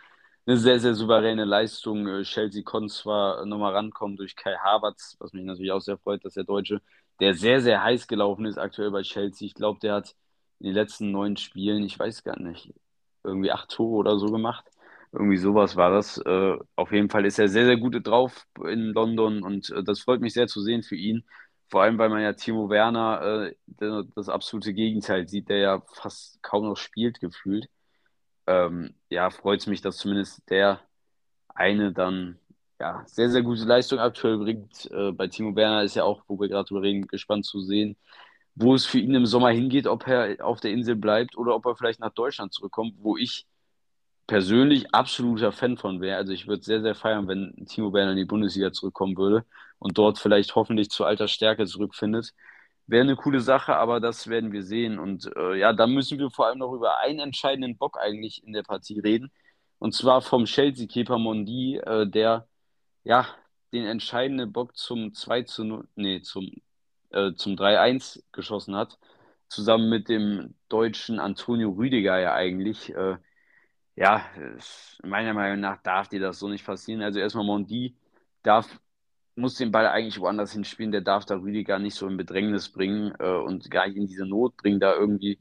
Eine sehr, sehr souveräne Leistung. Äh, Chelsea konnte zwar nochmal rankommen durch Kai Havertz, was mich natürlich auch sehr freut, dass der Deutsche, der sehr, sehr heiß gelaufen ist aktuell bei Chelsea. Ich glaube, der hat in den letzten neun Spielen, ich weiß gar nicht, irgendwie acht Tore oder so gemacht. Irgendwie sowas war das. Äh, auf jeden Fall ist er sehr, sehr gut drauf in London und äh, das freut mich sehr zu sehen für ihn. Vor allem, weil man ja Timo Werner äh, das absolute Gegenteil sieht, der ja fast kaum noch spielt, gefühlt. Ähm, ja, freut es mich, dass zumindest der eine dann ja, sehr, sehr gute Leistung aktuell bringt. Bei Timo Werner ist ja auch, wo wir gerade drüber reden, gespannt zu sehen, wo es für ihn im Sommer hingeht, ob er auf der Insel bleibt oder ob er vielleicht nach Deutschland zurückkommt, wo ich persönlich absoluter Fan von wäre. Also ich würde sehr, sehr feiern, wenn Timo Werner in die Bundesliga zurückkommen würde und dort vielleicht hoffentlich zu alter Stärke zurückfindet. Wäre eine coole Sache, aber das werden wir sehen. Und äh, ja, dann müssen wir vor allem noch über einen entscheidenden Bock eigentlich in der Partie reden. Und zwar vom Chelsea-Keeper Mondi, äh, der ja den entscheidenden Bock zum 2 zu 0, nee, zum, äh, zum 3-1 geschossen hat. Zusammen mit dem deutschen Antonio Rüdiger ja eigentlich. Äh, ja, meiner Meinung nach darf dir das so nicht passieren. Also erstmal Mondi darf, muss den Ball eigentlich woanders hinspielen. Der darf da Rüdiger nicht so in Bedrängnis bringen äh, und gar nicht in diese Not bringen, da irgendwie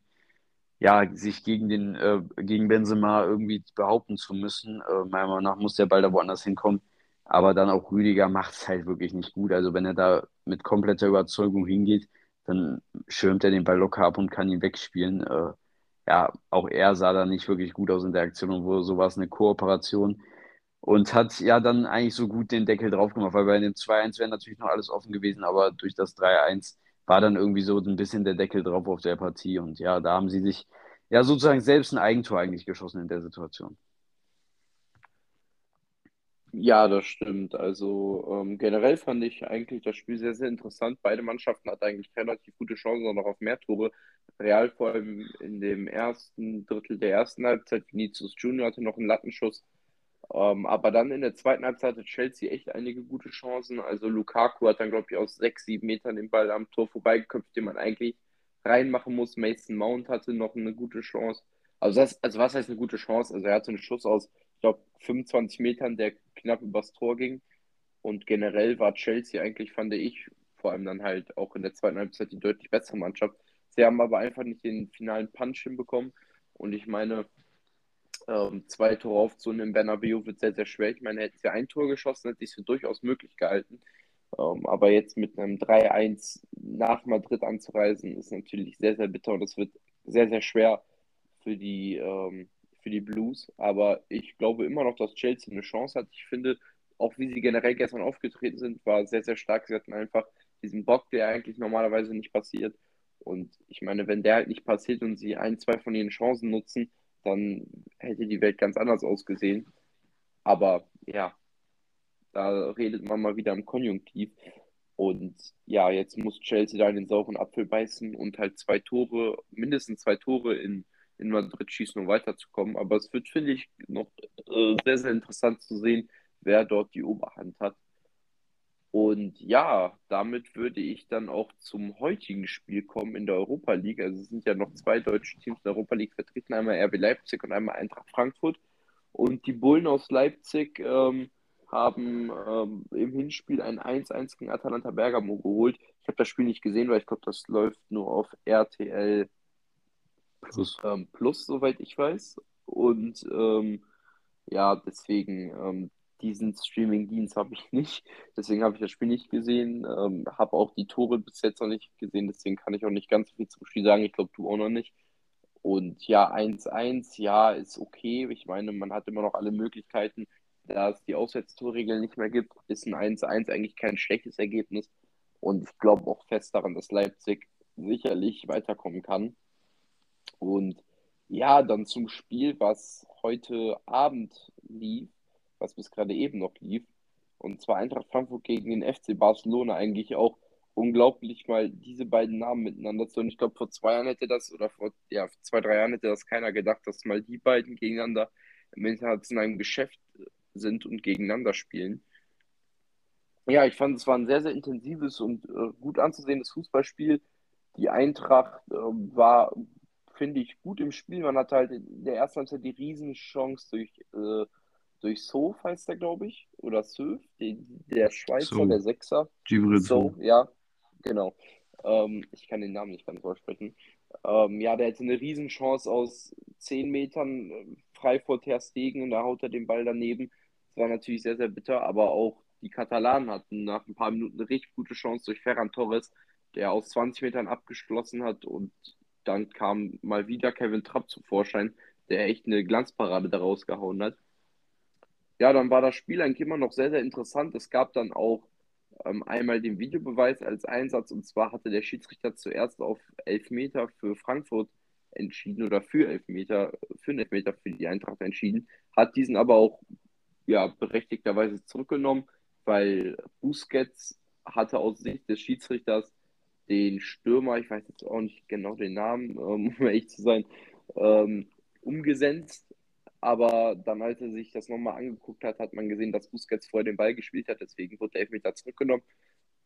ja, sich gegen den, äh, gegen Benzema irgendwie behaupten zu müssen. Äh, meiner Meinung nach muss der Ball da woanders hinkommen. Aber dann auch Rüdiger macht es halt wirklich nicht gut. Also wenn er da mit kompletter Überzeugung hingeht, dann schirmt er den Ball locker ab und kann ihn wegspielen. Äh, ja, auch er sah da nicht wirklich gut aus in der Aktion und wo sowas eine Kooperation und hat ja dann eigentlich so gut den Deckel drauf gemacht, weil bei dem 2-1 wäre natürlich noch alles offen gewesen, aber durch das 3-1 war dann irgendwie so ein bisschen der Deckel drauf auf der Partie und ja, da haben sie sich ja sozusagen selbst ein Eigentor eigentlich geschossen in der Situation. Ja, das stimmt. Also ähm, generell fand ich eigentlich das Spiel sehr, sehr interessant. Beide Mannschaften hatten eigentlich relativ gute Chancen noch auf mehr Tore. Real vor allem in dem ersten Drittel der ersten Halbzeit. Vinicius Junior hatte noch einen Lattenschuss. Ähm, aber dann in der zweiten Halbzeit hatte Chelsea echt einige gute Chancen. Also Lukaku hat dann, glaube ich, aus sechs, sieben Metern den Ball am Tor vorbeigeköpft, den man eigentlich reinmachen muss. Mason Mount hatte noch eine gute Chance. Also, das, also was heißt eine gute Chance? Also er hatte einen Schuss aus ich glaube, 25 Metern, der knapp übers Tor ging. Und generell war Chelsea eigentlich, fand ich, vor allem dann halt auch in der zweiten Halbzeit die deutlich bessere Mannschaft. Sie haben aber einfach nicht den finalen Punch hinbekommen. Und ich meine, ähm, zwei Tore aufzunehmen im Bernabeu wird sehr, sehr schwer. Ich meine, hätten sie ein Tor geschossen, hätte ich es für durchaus möglich gehalten. Ähm, aber jetzt mit einem 3-1 nach Madrid anzureisen, ist natürlich sehr, sehr bitter und es wird sehr, sehr schwer für die, ähm, für die Blues. Aber ich glaube immer noch, dass Chelsea eine Chance hat. Ich finde, auch wie sie generell gestern aufgetreten sind, war sehr, sehr stark. Sie hatten einfach diesen Bock, der eigentlich normalerweise nicht passiert. Und ich meine, wenn der halt nicht passiert und sie ein, zwei von ihren Chancen nutzen, dann hätte die Welt ganz anders ausgesehen. Aber ja, da redet man mal wieder im Konjunktiv. Und ja, jetzt muss Chelsea da in den sauren Apfel beißen und halt zwei Tore, mindestens zwei Tore in in Madrid schießen, um weiterzukommen. Aber es wird, finde ich, noch äh, sehr, sehr interessant zu sehen, wer dort die Oberhand hat. Und ja, damit würde ich dann auch zum heutigen Spiel kommen in der Europa League. Also es sind ja noch zwei deutsche Teams in der Europa League vertreten, einmal RB Leipzig und einmal Eintracht Frankfurt. Und die Bullen aus Leipzig ähm, haben ähm, im Hinspiel ein 1-1 gegen Atalanta Bergamo geholt. Ich habe das Spiel nicht gesehen, weil ich glaube, das läuft nur auf RTL Plus. Ähm, Plus, soweit ich weiß. Und ähm, ja, deswegen, ähm, diesen Streaming-Dienst habe ich nicht. Deswegen habe ich das Spiel nicht gesehen. Ähm, habe auch die Tore bis jetzt noch nicht gesehen. Deswegen kann ich auch nicht ganz viel zum Spiel sagen. Ich glaube, du auch noch nicht. Und ja, 1-1, ja, ist okay. Ich meine, man hat immer noch alle Möglichkeiten. Da es die Auswärtstorregel nicht mehr gibt, ist ein 1-1 eigentlich kein schlechtes Ergebnis. Und ich glaube auch fest daran, dass Leipzig sicherlich weiterkommen kann. Und ja, dann zum Spiel, was heute Abend lief, was bis gerade eben noch lief. Und zwar Eintracht Frankfurt gegen den FC Barcelona eigentlich auch unglaublich, mal diese beiden Namen miteinander zu. Und ich glaube, vor zwei Jahren hätte das, oder vor ja, zwei, drei Jahren hätte das keiner gedacht, dass mal die beiden gegeneinander im internationalen Geschäft sind und gegeneinander spielen. Ja, ich fand, es war ein sehr, sehr intensives und äh, gut anzusehendes Fußballspiel. Die Eintracht äh, war finde ich, gut im Spiel. Man hat halt in der ersten Halbzeit die Riesenchance durch, äh, durch Sof, heißt der, glaube ich, oder Söf, der Schweizer, so. der Sechser. Gibril so, ja, genau. Ähm, ich kann den Namen nicht ganz aussprechen. Ähm, ja, der hatte eine Riesenchance aus 10 Metern äh, frei vor Ter Stegen und da haut er den Ball daneben. Das war natürlich sehr, sehr bitter, aber auch die Katalanen hatten nach ein paar Minuten eine richtig gute Chance durch Ferran Torres, der aus 20 Metern abgeschlossen hat und dann kam mal wieder Kevin Trapp zum Vorschein, der echt eine Glanzparade daraus gehauen hat. Ja, dann war das Spiel eigentlich immer noch sehr, sehr interessant. Es gab dann auch ähm, einmal den Videobeweis als Einsatz und zwar hatte der Schiedsrichter zuerst auf Elfmeter für Frankfurt entschieden oder für Elfmeter, für einen Elfmeter für die Eintracht entschieden, hat diesen aber auch ja, berechtigterweise zurückgenommen, weil Busquets hatte aus Sicht des Schiedsrichters den Stürmer, ich weiß jetzt auch nicht genau den Namen, um ehrlich zu sein, ähm, umgesetzt. Aber dann, als er sich das nochmal angeguckt hat, hat man gesehen, dass Busquets vorher den Ball gespielt hat. Deswegen wurde der Elfmeter zurückgenommen.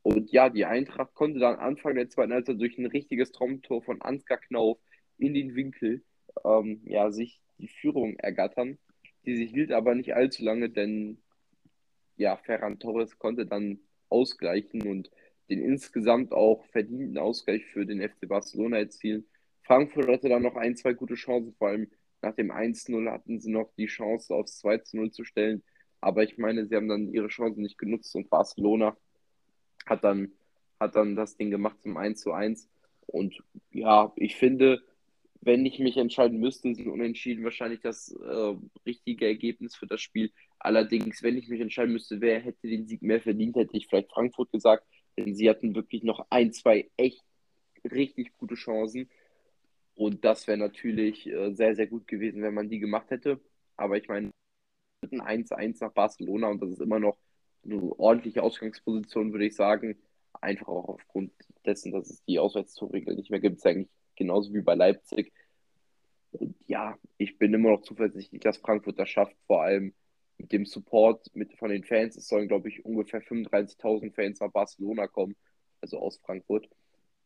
Und ja, die Eintracht konnte dann Anfang der zweiten Halbzeit durch ein richtiges Traumtor von Ansgar Knauf in den Winkel ähm, ja, sich die Führung ergattern. Die sich hielt aber nicht allzu lange, denn ja, Ferran Torres konnte dann ausgleichen und den insgesamt auch verdienten Ausgleich für den FC Barcelona erzielen. Frankfurt hatte dann noch ein, zwei gute Chancen, vor allem nach dem 1-0 hatten sie noch die Chance, aufs 2-0 zu stellen. Aber ich meine, sie haben dann ihre Chancen nicht genutzt und Barcelona hat dann, hat dann das Ding gemacht zum 1-1. Und ja, ich finde, wenn ich mich entscheiden müsste, sind Unentschieden wahrscheinlich das äh, richtige Ergebnis für das Spiel. Allerdings, wenn ich mich entscheiden müsste, wer hätte den Sieg mehr verdient, hätte ich vielleicht Frankfurt gesagt, sie hatten wirklich noch ein, zwei echt richtig gute Chancen. Und das wäre natürlich äh, sehr, sehr gut gewesen, wenn man die gemacht hätte. Aber ich meine, ein 1-1 nach Barcelona und das ist immer noch eine ordentliche Ausgangsposition, würde ich sagen. Einfach auch aufgrund dessen, dass es die Auswärtstorregel nicht mehr gibt, ist eigentlich genauso wie bei Leipzig. Und ja, ich bin immer noch zuversichtlich, dass Frankfurt das schafft, vor allem mit dem Support mit, von den Fans. Es sollen, glaube ich, ungefähr 35.000 Fans nach Barcelona kommen, also aus Frankfurt.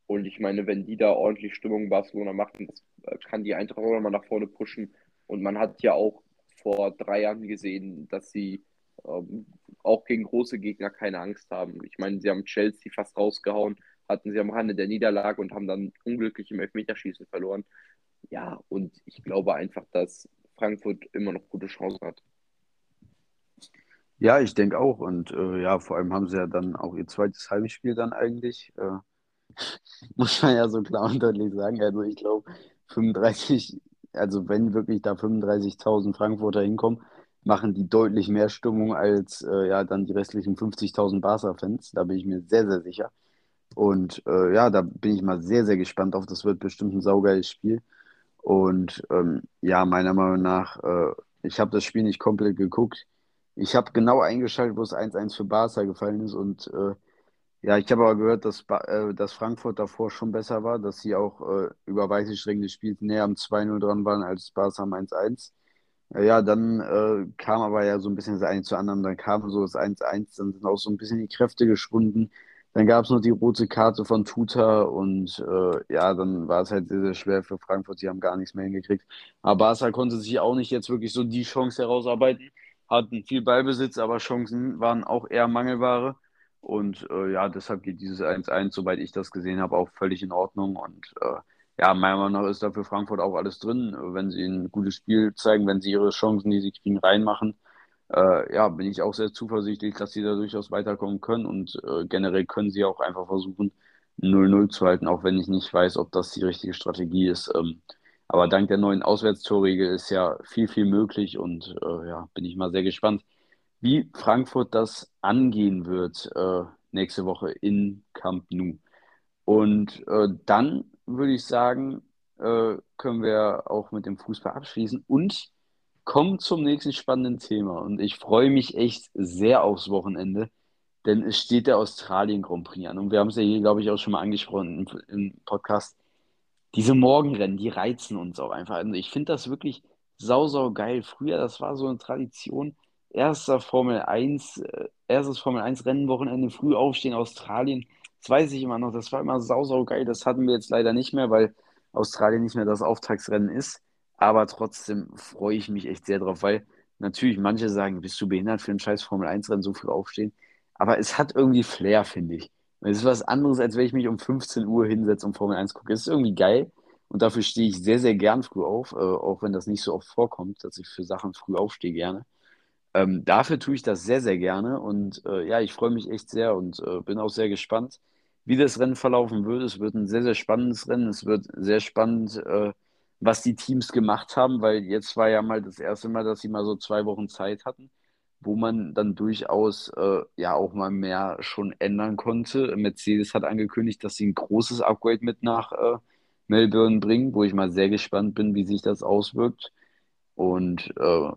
Und ich meine, wenn die da ordentlich Stimmung in Barcelona machen, äh, kann die Eintracht auch nochmal nach vorne pushen. Und man hat ja auch vor drei Jahren gesehen, dass sie ähm, auch gegen große Gegner keine Angst haben. Ich meine, sie haben Chelsea fast rausgehauen, hatten sie am Rande der Niederlage und haben dann unglücklich im Elfmeterschießen verloren. Ja, und ich glaube einfach, dass Frankfurt immer noch gute Chancen hat. Ja, ich denke auch. Und äh, ja, vor allem haben sie ja dann auch ihr zweites Heimspiel dann eigentlich. Äh, muss man ja so klar und deutlich sagen. Also ich glaube, 35, also wenn wirklich da 35.000 Frankfurter hinkommen, machen die deutlich mehr Stimmung als äh, ja dann die restlichen 50.000 Barca-Fans. Da bin ich mir sehr, sehr sicher. Und äh, ja, da bin ich mal sehr, sehr gespannt auf. Das wird bestimmt ein saugeiles Spiel. Und ähm, ja, meiner Meinung nach, äh, ich habe das Spiel nicht komplett geguckt. Ich habe genau eingeschaltet, wo es 1-1 für Barca gefallen ist. Und äh, ja, ich habe aber gehört, dass, äh, dass Frankfurt davor schon besser war, dass sie auch äh, über weite Strecken des Spiels näher am 2-0 dran waren als Barca am 1-1. Äh, ja, dann äh, kam aber ja so ein bisschen das eine zu anderen. Dann kam so das 1-1, dann sind auch so ein bisschen die Kräfte geschwunden. Dann gab es noch die rote Karte von Tuta und äh, ja, dann war es halt sehr, sehr schwer für Frankfurt. Sie haben gar nichts mehr hingekriegt. Aber Barca konnte sich auch nicht jetzt wirklich so die Chance herausarbeiten. Hatten viel Ballbesitz, aber Chancen waren auch eher Mangelware. Und äh, ja, deshalb geht dieses 1-1, soweit ich das gesehen habe, auch völlig in Ordnung. Und äh, ja, meiner Meinung nach ist da für Frankfurt auch alles drin, wenn sie ein gutes Spiel zeigen, wenn sie ihre Chancen, die sie kriegen, reinmachen äh, ja, bin ich auch sehr zuversichtlich, dass sie da durchaus weiterkommen können und äh, generell können sie auch einfach versuchen, 0-0 zu halten, auch wenn ich nicht weiß, ob das die richtige Strategie ist. Ähm, aber dank der neuen Auswärtstorregel ist ja viel, viel möglich und äh, ja, bin ich mal sehr gespannt, wie Frankfurt das angehen wird äh, nächste Woche in Camp Nou. Und äh, dann würde ich sagen, äh, können wir auch mit dem Fußball abschließen und kommen zum nächsten spannenden Thema. Und ich freue mich echt sehr aufs Wochenende, denn es steht der Australien Grand Prix an. Und wir haben es ja hier, glaube ich, auch schon mal angesprochen im, im Podcast. Diese Morgenrennen, die reizen uns auch einfach. Und ich finde das wirklich sau, sau geil. Früher, das war so eine Tradition. Erster Formel 1, äh, erstes Formel 1 Rennenwochenende, früh aufstehen, Australien. Das weiß ich immer noch. Das war immer sau, sau geil. Das hatten wir jetzt leider nicht mehr, weil Australien nicht mehr das Auftragsrennen ist. Aber trotzdem freue ich mich echt sehr drauf, weil natürlich manche sagen, bist du behindert für ein scheiß Formel-1-Rennen so früh aufstehen. Aber es hat irgendwie Flair, finde ich. Es ist was anderes, als wenn ich mich um 15 Uhr hinsetze und Formel 1 gucke. Es ist irgendwie geil und dafür stehe ich sehr, sehr gern früh auf, äh, auch wenn das nicht so oft vorkommt, dass ich für Sachen früh aufstehe gerne. Ähm, dafür tue ich das sehr, sehr gerne und äh, ja, ich freue mich echt sehr und äh, bin auch sehr gespannt, wie das Rennen verlaufen wird. Es wird ein sehr, sehr spannendes Rennen. Es wird sehr spannend, äh, was die Teams gemacht haben, weil jetzt war ja mal das erste Mal, dass sie mal so zwei Wochen Zeit hatten, wo man dann durchaus äh, ja auch mal mehr schon ändern konnte. Mercedes hat angekündigt, dass sie ein großes Upgrade mit nach äh, Melbourne bringen, wo ich mal sehr gespannt bin, wie sich das auswirkt. Und äh,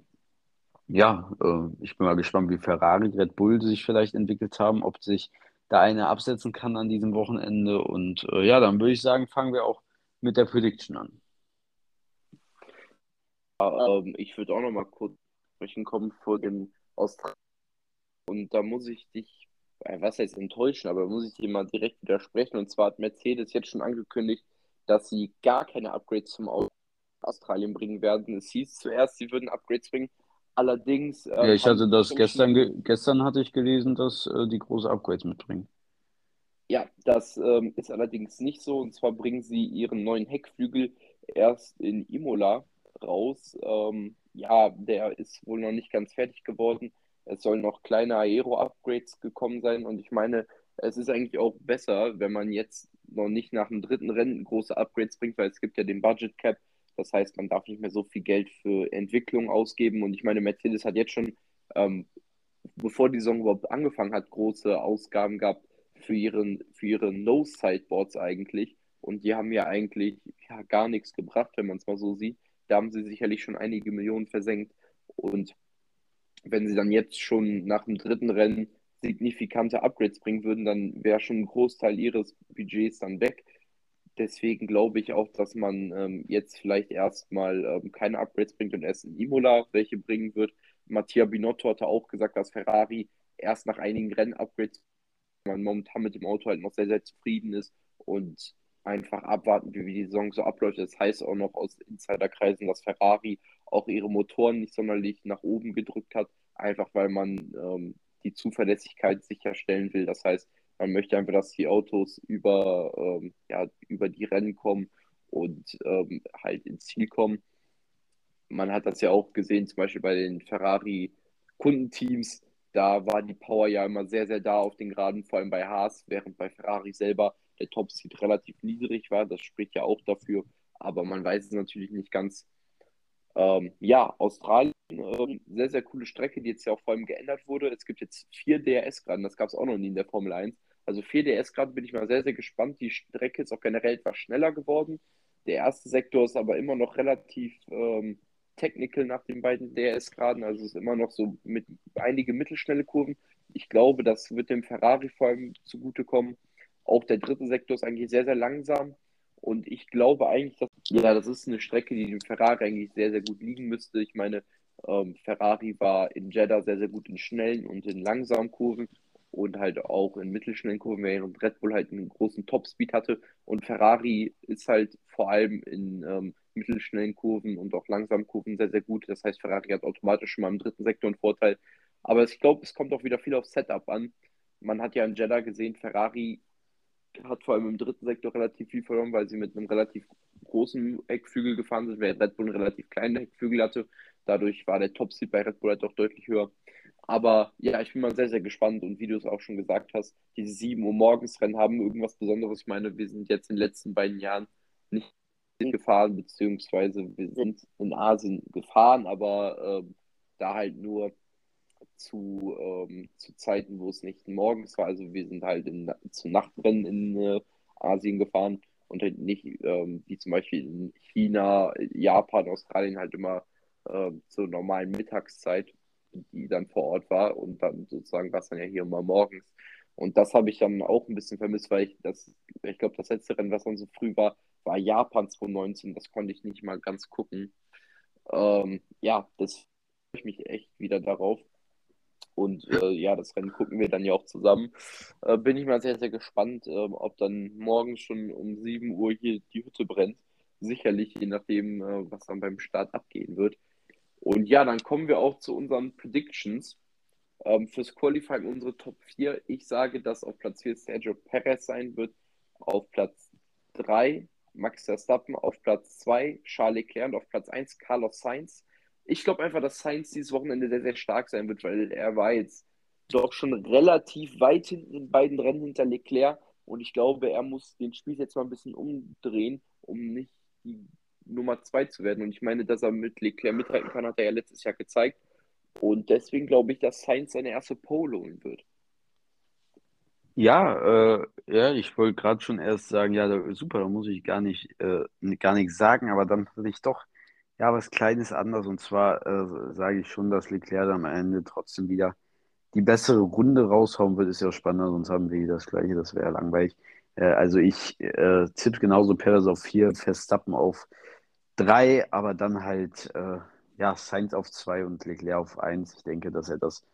ja, äh, ich bin mal gespannt, wie Ferrari, Red Bull sich vielleicht entwickelt haben, ob sich da einer absetzen kann an diesem Wochenende. Und äh, ja, dann würde ich sagen, fangen wir auch mit der Prediction an. Ähm, ich würde auch noch mal kurz sprechen kommen vor dem Australien. Und da muss ich dich, äh, was heißt enttäuschen, aber muss ich dir mal direkt widersprechen. Und zwar hat Mercedes jetzt schon angekündigt, dass sie gar keine Upgrades zum Australien bringen werden. Es hieß zuerst, sie würden Upgrades bringen. Allerdings. Äh, ja, ich hatte das gestern, gestern hatte ich gelesen, dass äh, die große Upgrades mitbringen. Ja, das ähm, ist allerdings nicht so. Und zwar bringen sie ihren neuen Heckflügel erst in Imola raus. Ähm, ja, der ist wohl noch nicht ganz fertig geworden. Es sollen noch kleine Aero-Upgrades gekommen sein. Und ich meine, es ist eigentlich auch besser, wenn man jetzt noch nicht nach dem dritten Rennen große Upgrades bringt, weil es gibt ja den Budget Cap. Das heißt, man darf nicht mehr so viel Geld für Entwicklung ausgeben. Und ich meine, Mercedes hat jetzt schon, ähm, bevor die Saison überhaupt angefangen hat, große Ausgaben gehabt für, ihren, für ihre Nose-Sideboards eigentlich. Und die haben ja eigentlich ja, gar nichts gebracht, wenn man es mal so sieht. Da haben sie sicherlich schon einige Millionen versenkt. Und wenn sie dann jetzt schon nach dem dritten Rennen signifikante Upgrades bringen würden, dann wäre schon ein Großteil ihres Budgets dann weg. Deswegen glaube ich auch, dass man ähm, jetzt vielleicht erstmal ähm, keine Upgrades bringt und erst in Imola welche bringen wird. Mattia Binotto hatte auch gesagt, dass Ferrari erst nach einigen Rennen Upgrades man momentan mit dem Auto halt noch sehr, sehr zufrieden ist und einfach abwarten, wie die Saison so abläuft. Das heißt auch noch aus Insiderkreisen, dass Ferrari auch ihre Motoren nicht sonderlich nach oben gedrückt hat, einfach weil man ähm, die Zuverlässigkeit sicherstellen will. Das heißt, man möchte einfach, dass die Autos über, ähm, ja, über die Rennen kommen und ähm, halt ins Ziel kommen. Man hat das ja auch gesehen, zum Beispiel bei den Ferrari-Kundenteams. Da war die Power ja immer sehr, sehr da auf den Geraden, vor allem bei Haas, während bei Ferrari selber der Topspeed relativ niedrig war. Das spricht ja auch dafür, aber man weiß es natürlich nicht ganz. Ähm, ja, Australien, äh, sehr, sehr coole Strecke, die jetzt ja auch vor allem geändert wurde. Es gibt jetzt vier DRS-Graden, das gab es auch noch nie in der Formel 1. Also 4 DS-Grad bin ich mal sehr, sehr gespannt. Die Strecke ist auch generell etwas schneller geworden. Der erste Sektor ist aber immer noch relativ ähm, technical nach den beiden DS-Graden. Also es ist immer noch so mit einige mittelschnelle Kurven. Ich glaube, das wird dem Ferrari vor allem zugutekommen. Auch der dritte Sektor ist eigentlich sehr, sehr langsam. Und ich glaube eigentlich, dass ja, das ist eine Strecke, die dem Ferrari eigentlich sehr, sehr gut liegen müsste. Ich meine, ähm, Ferrari war in Jeddah sehr, sehr gut in schnellen und in langsamen Kurven und halt auch in mittelschnellen Kurven, während Red Bull halt einen großen Topspeed hatte. Und Ferrari ist halt vor allem in ähm, mittelschnellen Kurven und auch langsamen Kurven sehr, sehr gut. Das heißt, Ferrari hat automatisch schon mal im dritten Sektor einen Vorteil. Aber ich glaube, es kommt auch wieder viel auf Setup an. Man hat ja in Jeddah gesehen, Ferrari hat vor allem im dritten Sektor relativ viel verloren, weil sie mit einem relativ großen Heckflügel gefahren sind, während Red Bull einen relativ kleinen Heckflügel hatte. Dadurch war der Topspeed bei Red Bull halt auch deutlich höher. Aber ja, ich bin mal sehr, sehr gespannt und wie du es auch schon gesagt hast, diese 7 Uhr morgens Rennen haben irgendwas Besonderes. Ich meine, wir sind jetzt in den letzten beiden Jahren nicht gefahren, beziehungsweise wir sind in Asien gefahren, aber ähm, da halt nur zu, ähm, zu Zeiten, wo es nicht morgens war. Also wir sind halt in, zu Nachtrennen in äh, Asien gefahren und halt nicht ähm, wie zum Beispiel in China, Japan, Australien halt immer äh, zur normalen Mittagszeit die dann vor Ort war und dann sozusagen war es dann ja hier immer morgens. Und das habe ich dann auch ein bisschen vermisst, weil ich das, ich glaube, das letzte Rennen, was dann so früh war, war Japan 2019. Das konnte ich nicht mal ganz gucken. Ähm, ja, das freue ich mich echt wieder darauf. Und äh, ja, das Rennen gucken wir dann ja auch zusammen. Äh, bin ich mal sehr, sehr gespannt, äh, ob dann morgen schon um 7 Uhr hier die Hütte brennt. Sicherlich, je nachdem, äh, was dann beim Start abgehen wird. Und ja, dann kommen wir auch zu unseren Predictions. Ähm, fürs Qualifying unsere Top 4. Ich sage, dass auf Platz 4 Sergio Perez sein wird. Auf Platz 3 Max Verstappen. Auf Platz 2 Charles Leclerc. Und auf Platz 1 Carlos Sainz. Ich glaube einfach, dass Sainz dieses Wochenende sehr, sehr stark sein wird, weil er war jetzt doch schon relativ weit hinten in beiden Rennen hinter Leclerc. Und ich glaube, er muss den Spiel jetzt mal ein bisschen umdrehen, um nicht die Nummer zwei zu werden. Und ich meine, dass er mit Leclerc mithalten kann, hat er ja letztes Jahr gezeigt. Und deswegen glaube ich, dass Sainz seine erste Pole holen wird. Ja, äh, ja, ich wollte gerade schon erst sagen, ja, super, da muss ich gar nicht, äh, gar nichts sagen, aber dann hatte ich doch ja was Kleines anders und zwar äh, sage ich schon, dass Leclerc am Ende trotzdem wieder die bessere Runde raushauen wird, ist ja spannender, sonst haben wir das Gleiche, das wäre ja langweilig. Äh, also ich äh, tippe genauso Perez auf 4, Verstappen auf 3, aber dann halt äh, ja, Sainz auf 2 und Leclerc auf 1. Ich denke, dass er das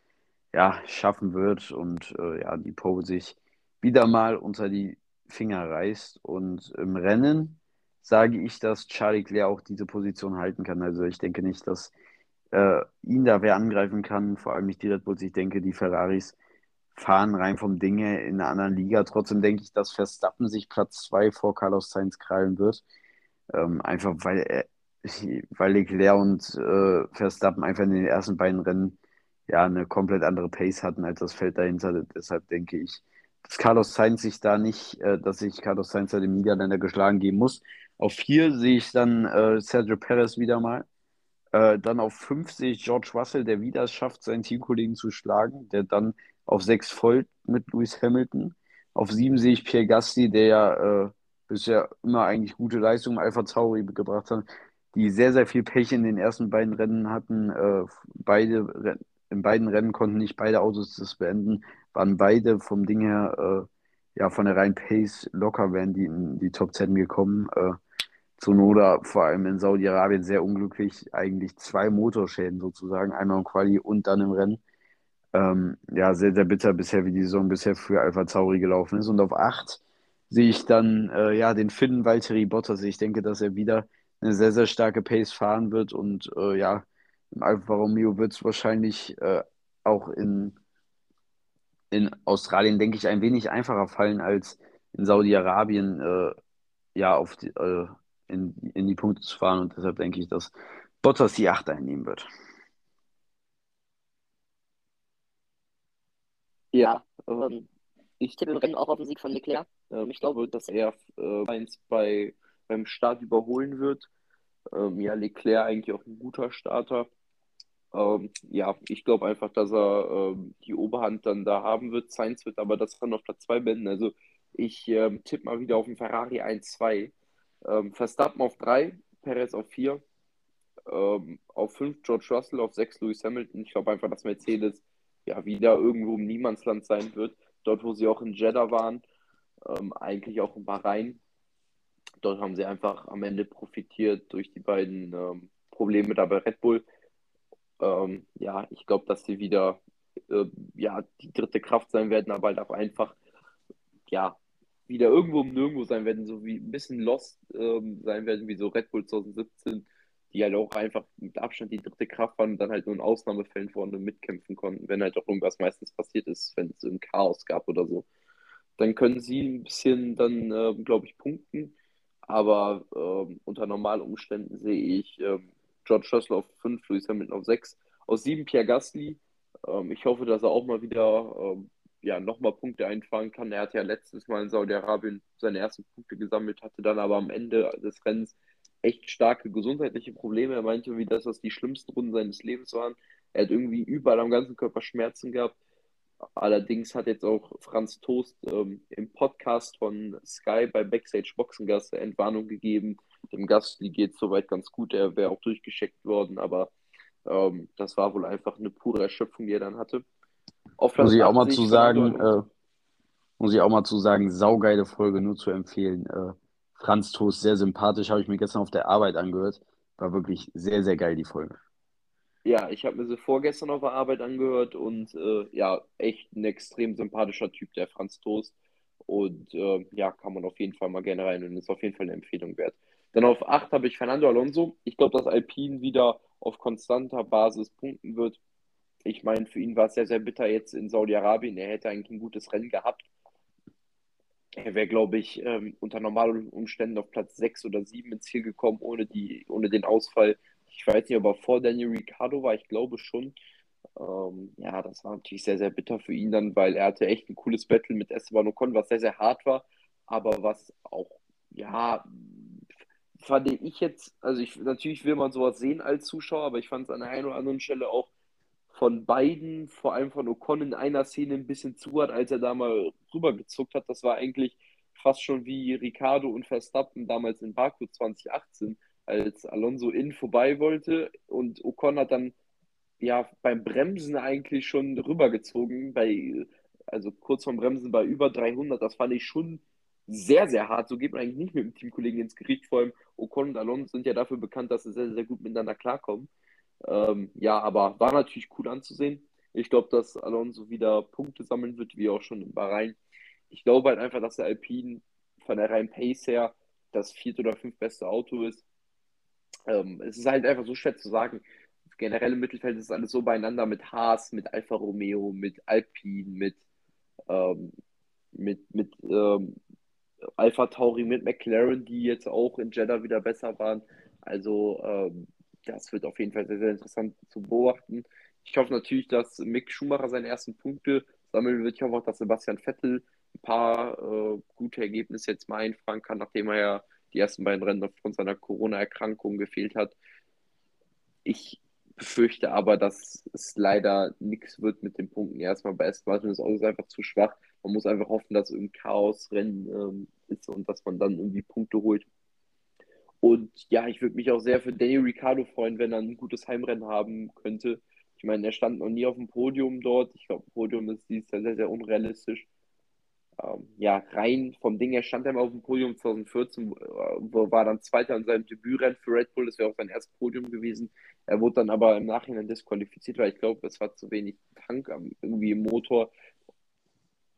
ja, schaffen wird und äh, ja, die Pole sich wieder mal unter die Finger reißt. Und im Rennen sage ich, dass Charlie Leclerc auch diese Position halten kann. Also ich denke nicht, dass äh, ihn da wer angreifen kann, vor allem nicht die Red Bulls. Ich denke, die Ferraris fahren rein vom Ding her in einer anderen Liga. Trotzdem denke ich, dass Verstappen sich Platz 2 vor Carlos Sainz krallen wird. Ähm, einfach weil, er, weil Leclerc und äh, Verstappen einfach in den ersten beiden Rennen ja eine komplett andere Pace hatten als das Feld dahinter. Deshalb denke ich, dass Carlos Sainz sich da nicht, äh, dass sich Carlos Sainz da dem Niederländer geschlagen geben muss. Auf vier sehe ich dann äh, Sergio Perez wieder mal. Äh, dann auf fünf sehe ich George Russell, der wieder es schafft, seinen Teamkollegen zu schlagen, der dann auf sechs folgt mit Lewis Hamilton. Auf sieben sehe ich Pierre Gasly, der ja äh, bisher immer eigentlich gute Leistungen Alpha Tauri gebracht hat, die sehr, sehr viel Pech in den ersten beiden Rennen hatten. Äh, beide, in beiden Rennen konnten nicht beide Autos das beenden, waren beide vom Ding her, äh, ja, von der reinen Pace locker wären die in die Top 10 gekommen. Äh, Zunoda vor allem in Saudi-Arabien sehr unglücklich, eigentlich zwei Motorschäden sozusagen, einmal im Quali und dann im Rennen. Ähm, ja, sehr, sehr bitter bisher, wie die Saison bisher für Alpha Tauri gelaufen ist. Und auf 8 sehe ich dann äh, ja den Finn Valtteri Bottas. Ich denke, dass er wieder eine sehr, sehr starke Pace fahren wird und äh, ja, im Alfa Romeo wird es wahrscheinlich äh, auch in, in Australien, denke ich, ein wenig einfacher fallen als in Saudi-Arabien, äh, ja, auf die, äh, in, in die Punkte zu fahren. Und deshalb denke ich, dass Bottas die 8 einnehmen wird. Ja, ähm, ich tippe im Rennen auch auf den Sieg von Leclerc. Ähm, ich glaube, dass er äh, bei, beim Start überholen wird. Ähm, ja, Leclerc eigentlich auch ein guter Starter. Ähm, ja, ich glaube einfach, dass er ähm, die Oberhand dann da haben wird. Sainz wird aber das dann auf Platz 2 beenden. Also ich ähm, tippe mal wieder auf den Ferrari 1-2. Ähm, Verstappen auf 3, Perez auf 4. Ähm, auf 5 George Russell, auf 6 Lewis Hamilton. Ich glaube einfach, dass Mercedes ja wieder irgendwo im Niemandsland sein wird. Dort, wo sie auch in Jeddah waren, ähm, eigentlich auch in Bahrain. Dort haben sie einfach am Ende profitiert durch die beiden Probleme da bei Red Bull. Ähm, ja, ich glaube, dass sie wieder äh, ja, die dritte Kraft sein werden, aber halt auch einfach ja, wieder irgendwo um nirgendwo sein werden, so wie ein bisschen lost ähm, sein werden, wie so Red Bull 2017, die halt auch einfach mit Abstand die dritte Kraft waren und dann halt nur in Ausnahmefällen vorne mitkämpfen konnten, wenn halt auch irgendwas meistens passiert ist, wenn es ein Chaos gab oder so. Dann können sie ein bisschen dann, äh, glaube ich, punkten. Aber äh, unter normalen Umständen sehe ich äh, George Russell auf 5, Lewis Hamilton auf 6. Aus 7 Pierre Gasly. Ähm, ich hoffe, dass er auch mal wieder ähm, ja, nochmal Punkte einfahren kann. Er hat ja letztes Mal in Saudi-Arabien seine ersten Punkte gesammelt, hatte dann aber am Ende des Rennens echt starke gesundheitliche Probleme. Er meinte, wie das, was die schlimmsten Runden seines Lebens waren. Er hat irgendwie überall am ganzen Körper Schmerzen gehabt. Allerdings hat jetzt auch Franz Toast ähm, im Podcast von Sky bei Backstage Boxengasse Entwarnung gegeben. Dem Gastli geht es soweit ganz gut. Er wäre auch durchgeschickt worden, aber ähm, das war wohl einfach eine pure Erschöpfung, die er dann hatte. Auf muss ich auch mal zu sagen, äh, muss ich auch mal zu sagen, saugeile Folge, nur zu empfehlen. Äh, Franz Toast, sehr sympathisch, habe ich mir gestern auf der Arbeit angehört. War wirklich sehr, sehr geil, die Folge. Ja, ich habe mir sie vorgestern auf der Arbeit angehört und äh, ja, echt ein extrem sympathischer Typ, der Franz Toast. Und äh, ja, kann man auf jeden Fall mal gerne rein und ist auf jeden Fall eine Empfehlung wert. Dann auf 8 habe ich Fernando Alonso. Ich glaube, dass Alpine wieder auf konstanter Basis punkten wird. Ich meine, für ihn war es sehr, sehr bitter jetzt in Saudi-Arabien. Er hätte eigentlich ein gutes Rennen gehabt. Er wäre, glaube ich, ähm, unter normalen Umständen auf Platz 6 oder 7 ins Ziel gekommen, ohne, die, ohne den Ausfall ich weiß nicht, ob er vor Daniel Ricciardo war, ich glaube schon. Ähm, ja, das war natürlich sehr, sehr bitter für ihn dann, weil er hatte echt ein cooles Battle mit Esteban Ocon, was sehr, sehr hart war, aber was auch, ja, fand ich jetzt, also ich, natürlich will man sowas sehen als Zuschauer, aber ich fand es an der einen oder anderen Stelle auch von beiden, vor allem von Ocon in einer Szene ein bisschen zu hat, als er da mal rübergezuckt hat. Das war eigentlich fast schon wie Ricardo und Verstappen damals in Baku 2018, als Alonso in vorbei wollte und Ocon hat dann ja beim Bremsen eigentlich schon rübergezogen, bei, also kurz vorm Bremsen bei über 300. Das fand ich schon sehr, sehr hart. So geht man eigentlich nicht mit dem Teamkollegen ins Gericht. Vor allem Ocon und Alonso sind ja dafür bekannt, dass sie sehr, sehr gut miteinander klarkommen. Ähm, ja, aber war natürlich cool anzusehen. Ich glaube, dass Alonso wieder Punkte sammeln wird, wie auch schon in Bahrain. Ich glaube halt einfach, dass der Alpine von der reinen Pace her das vierte oder fünf beste Auto ist. Ähm, es ist halt einfach so schwer zu sagen. Generell im Mittelfeld ist alles so beieinander mit Haas, mit Alfa Romeo, mit Alpine, mit, ähm, mit, mit ähm, Alpha Tauri, mit McLaren, die jetzt auch in Jeddah wieder besser waren. Also ähm, das wird auf jeden Fall sehr, sehr interessant zu beobachten. Ich hoffe natürlich, dass Mick Schumacher seine ersten Punkte sammeln wird. Ich hoffe auch, dass Sebastian Vettel ein paar äh, gute Ergebnisse jetzt mal einfahren kann, nachdem er ja die ersten beiden Rennen aufgrund seiner Corona-Erkrankung gefehlt hat. Ich befürchte aber, dass es leider nichts wird mit den Punkten. Erstmal bei Aston Martin ist Auto einfach zu schwach. Man muss einfach hoffen, dass ein Chaos-Rennen ähm, ist und dass man dann irgendwie Punkte holt. Und ja, ich würde mich auch sehr für Daniel Ricciardo freuen, wenn er ein gutes Heimrennen haben könnte. Ich meine, er stand noch nie auf dem Podium dort. Ich glaube, Podium ist dieses Jahr sehr, sehr unrealistisch. Ähm, ja, rein vom Ding her stand er auf dem Podium 2014, äh, war dann Zweiter in seinem Debütrennen für Red Bull. Das wäre auch sein erstes Podium gewesen. Er wurde dann aber im Nachhinein disqualifiziert, weil ich glaube, es war zu wenig Tank irgendwie im Motor.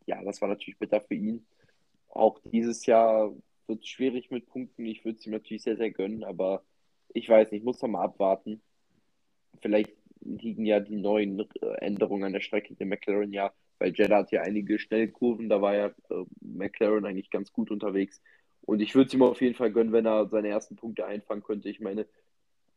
Ja, das war natürlich bitter für ihn. Auch dieses Jahr wird es schwierig mit Punkten. Ich würde es ihm natürlich sehr, sehr gönnen, aber ich weiß nicht, muss noch mal abwarten. Vielleicht liegen ja die neuen äh, Änderungen an der Strecke der McLaren ja, weil Jeddah hat ja einige Schnellkurven, da war ja äh, McLaren eigentlich ganz gut unterwegs. Und ich würde es ihm auf jeden Fall gönnen, wenn er seine ersten Punkte einfangen könnte. Ich meine,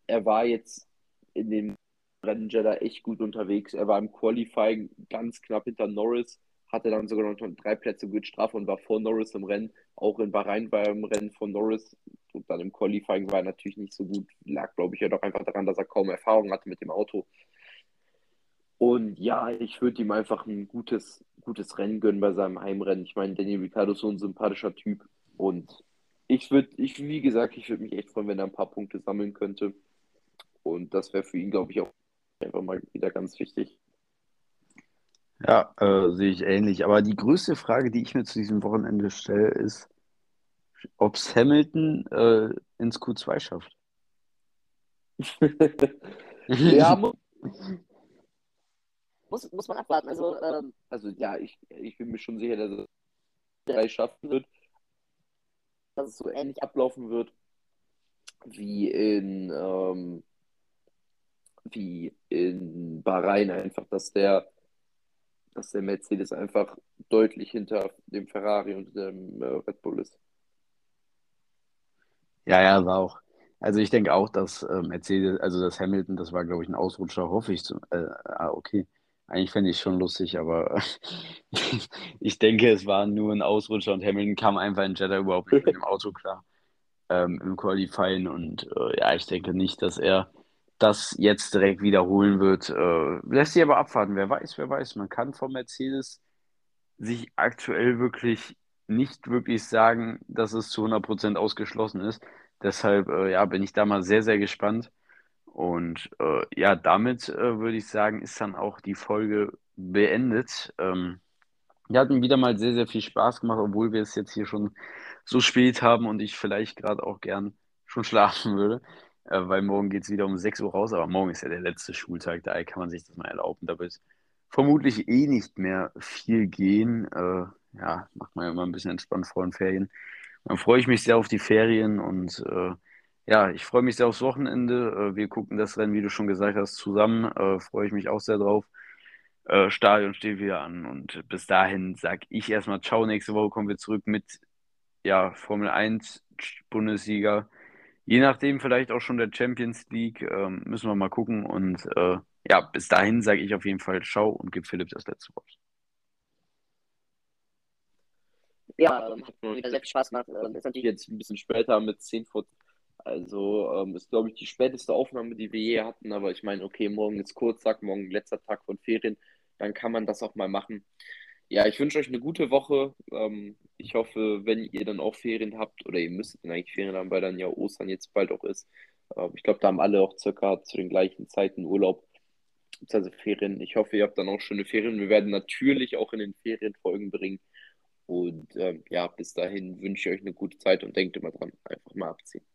er war jetzt in dem Rennen Jeddah echt gut unterwegs. Er war im Qualifying ganz knapp hinter Norris hatte dann sogar noch drei Plätze gut Strafe und war vor Norris im Rennen. Auch in Bahrain war er im Rennen von Norris und dann im Qualifying war er natürlich nicht so gut. Lag, glaube ich, ja doch einfach daran, dass er kaum Erfahrung hatte mit dem Auto. Und ja, ich würde ihm einfach ein gutes, gutes Rennen gönnen bei seinem Heimrennen. Ich meine, Danny Ricciardo ist so ein sympathischer Typ und ich würde, ich, wie gesagt, ich würde mich echt freuen, wenn er ein paar Punkte sammeln könnte. Und das wäre für ihn, glaube ich, auch einfach mal wieder ganz wichtig. Ja, äh, sehe ich ähnlich. Aber die größte Frage, die ich mir zu diesem Wochenende stelle, ist, ob es Hamilton äh, ins Q2 schafft. ja, mu muss, muss man abwarten. Also, ähm, also ja, ich, ich bin mir schon sicher, dass es drei schaffen wird. Dass es so ähnlich ablaufen wird wie in, ähm, wie in Bahrain einfach, dass der dass der Mercedes einfach deutlich hinter dem Ferrari und dem äh, Red Bull ist. Ja, ja, war auch. Also ich denke auch, dass äh, Mercedes, also das Hamilton, das war, glaube ich, ein Ausrutscher, hoffe ich. Zu, äh, ah, okay. Eigentlich fände ich schon lustig, aber ich denke, es war nur ein Ausrutscher und Hamilton kam einfach in Jeddah überhaupt nicht mit dem Auto klar ähm, im Qualifying und äh, ja, ich denke nicht, dass er das jetzt direkt wiederholen wird. Äh, lässt sich aber abwarten. Wer weiß, wer weiß. Man kann von Mercedes sich aktuell wirklich nicht wirklich sagen, dass es zu 100% ausgeschlossen ist. Deshalb äh, ja, bin ich da mal sehr, sehr gespannt. Und äh, ja, damit äh, würde ich sagen, ist dann auch die Folge beendet. Ähm, wir hatten wieder mal sehr, sehr viel Spaß gemacht, obwohl wir es jetzt hier schon so spät haben und ich vielleicht gerade auch gern schon schlafen würde weil morgen geht es wieder um 6 Uhr raus, aber morgen ist ja der letzte Schultag, daher kann man sich das mal erlauben. Da wird vermutlich eh nicht mehr viel gehen. Äh, ja, macht man ja immer ein bisschen entspannt vor den Ferien. Dann freue ich mich sehr auf die Ferien und äh, ja, ich freue mich sehr aufs Wochenende. Äh, wir gucken das Rennen, wie du schon gesagt hast, zusammen. Äh, freue ich mich auch sehr drauf. Äh, Stadion steht wieder an und bis dahin sage ich erstmal Ciao. Nächste Woche kommen wir zurück mit ja, Formel 1 Bundesliga je nachdem vielleicht auch schon der Champions League. Ähm, müssen wir mal gucken. Und äh, ja, bis dahin sage ich auf jeden Fall Ciao und gebe Philipp das letzte Wort. Ja, ähm, hat mir wieder sehr viel Spaß gemacht. Ähm, ist natürlich jetzt ein bisschen später mit 10 vor Also ähm, ist, glaube ich, die späteste Aufnahme, die wir je hatten. Aber ich meine, okay, morgen ist Kurztag, morgen letzter Tag von Ferien. Dann kann man das auch mal machen. Ja, ich wünsche euch eine gute Woche. Ähm, ich hoffe, wenn ihr dann auch Ferien habt, oder ihr müsstet dann eigentlich Ferien haben, weil dann ja Ostern jetzt bald auch ist. Ähm, ich glaube, da haben alle auch circa zu den gleichen Zeiten Urlaub, also Ferien. Ich hoffe, ihr habt dann auch schöne Ferien. Wir werden natürlich auch in den Ferien Folgen bringen. Und ähm, ja, bis dahin wünsche ich euch eine gute Zeit und denkt immer dran, einfach mal abziehen.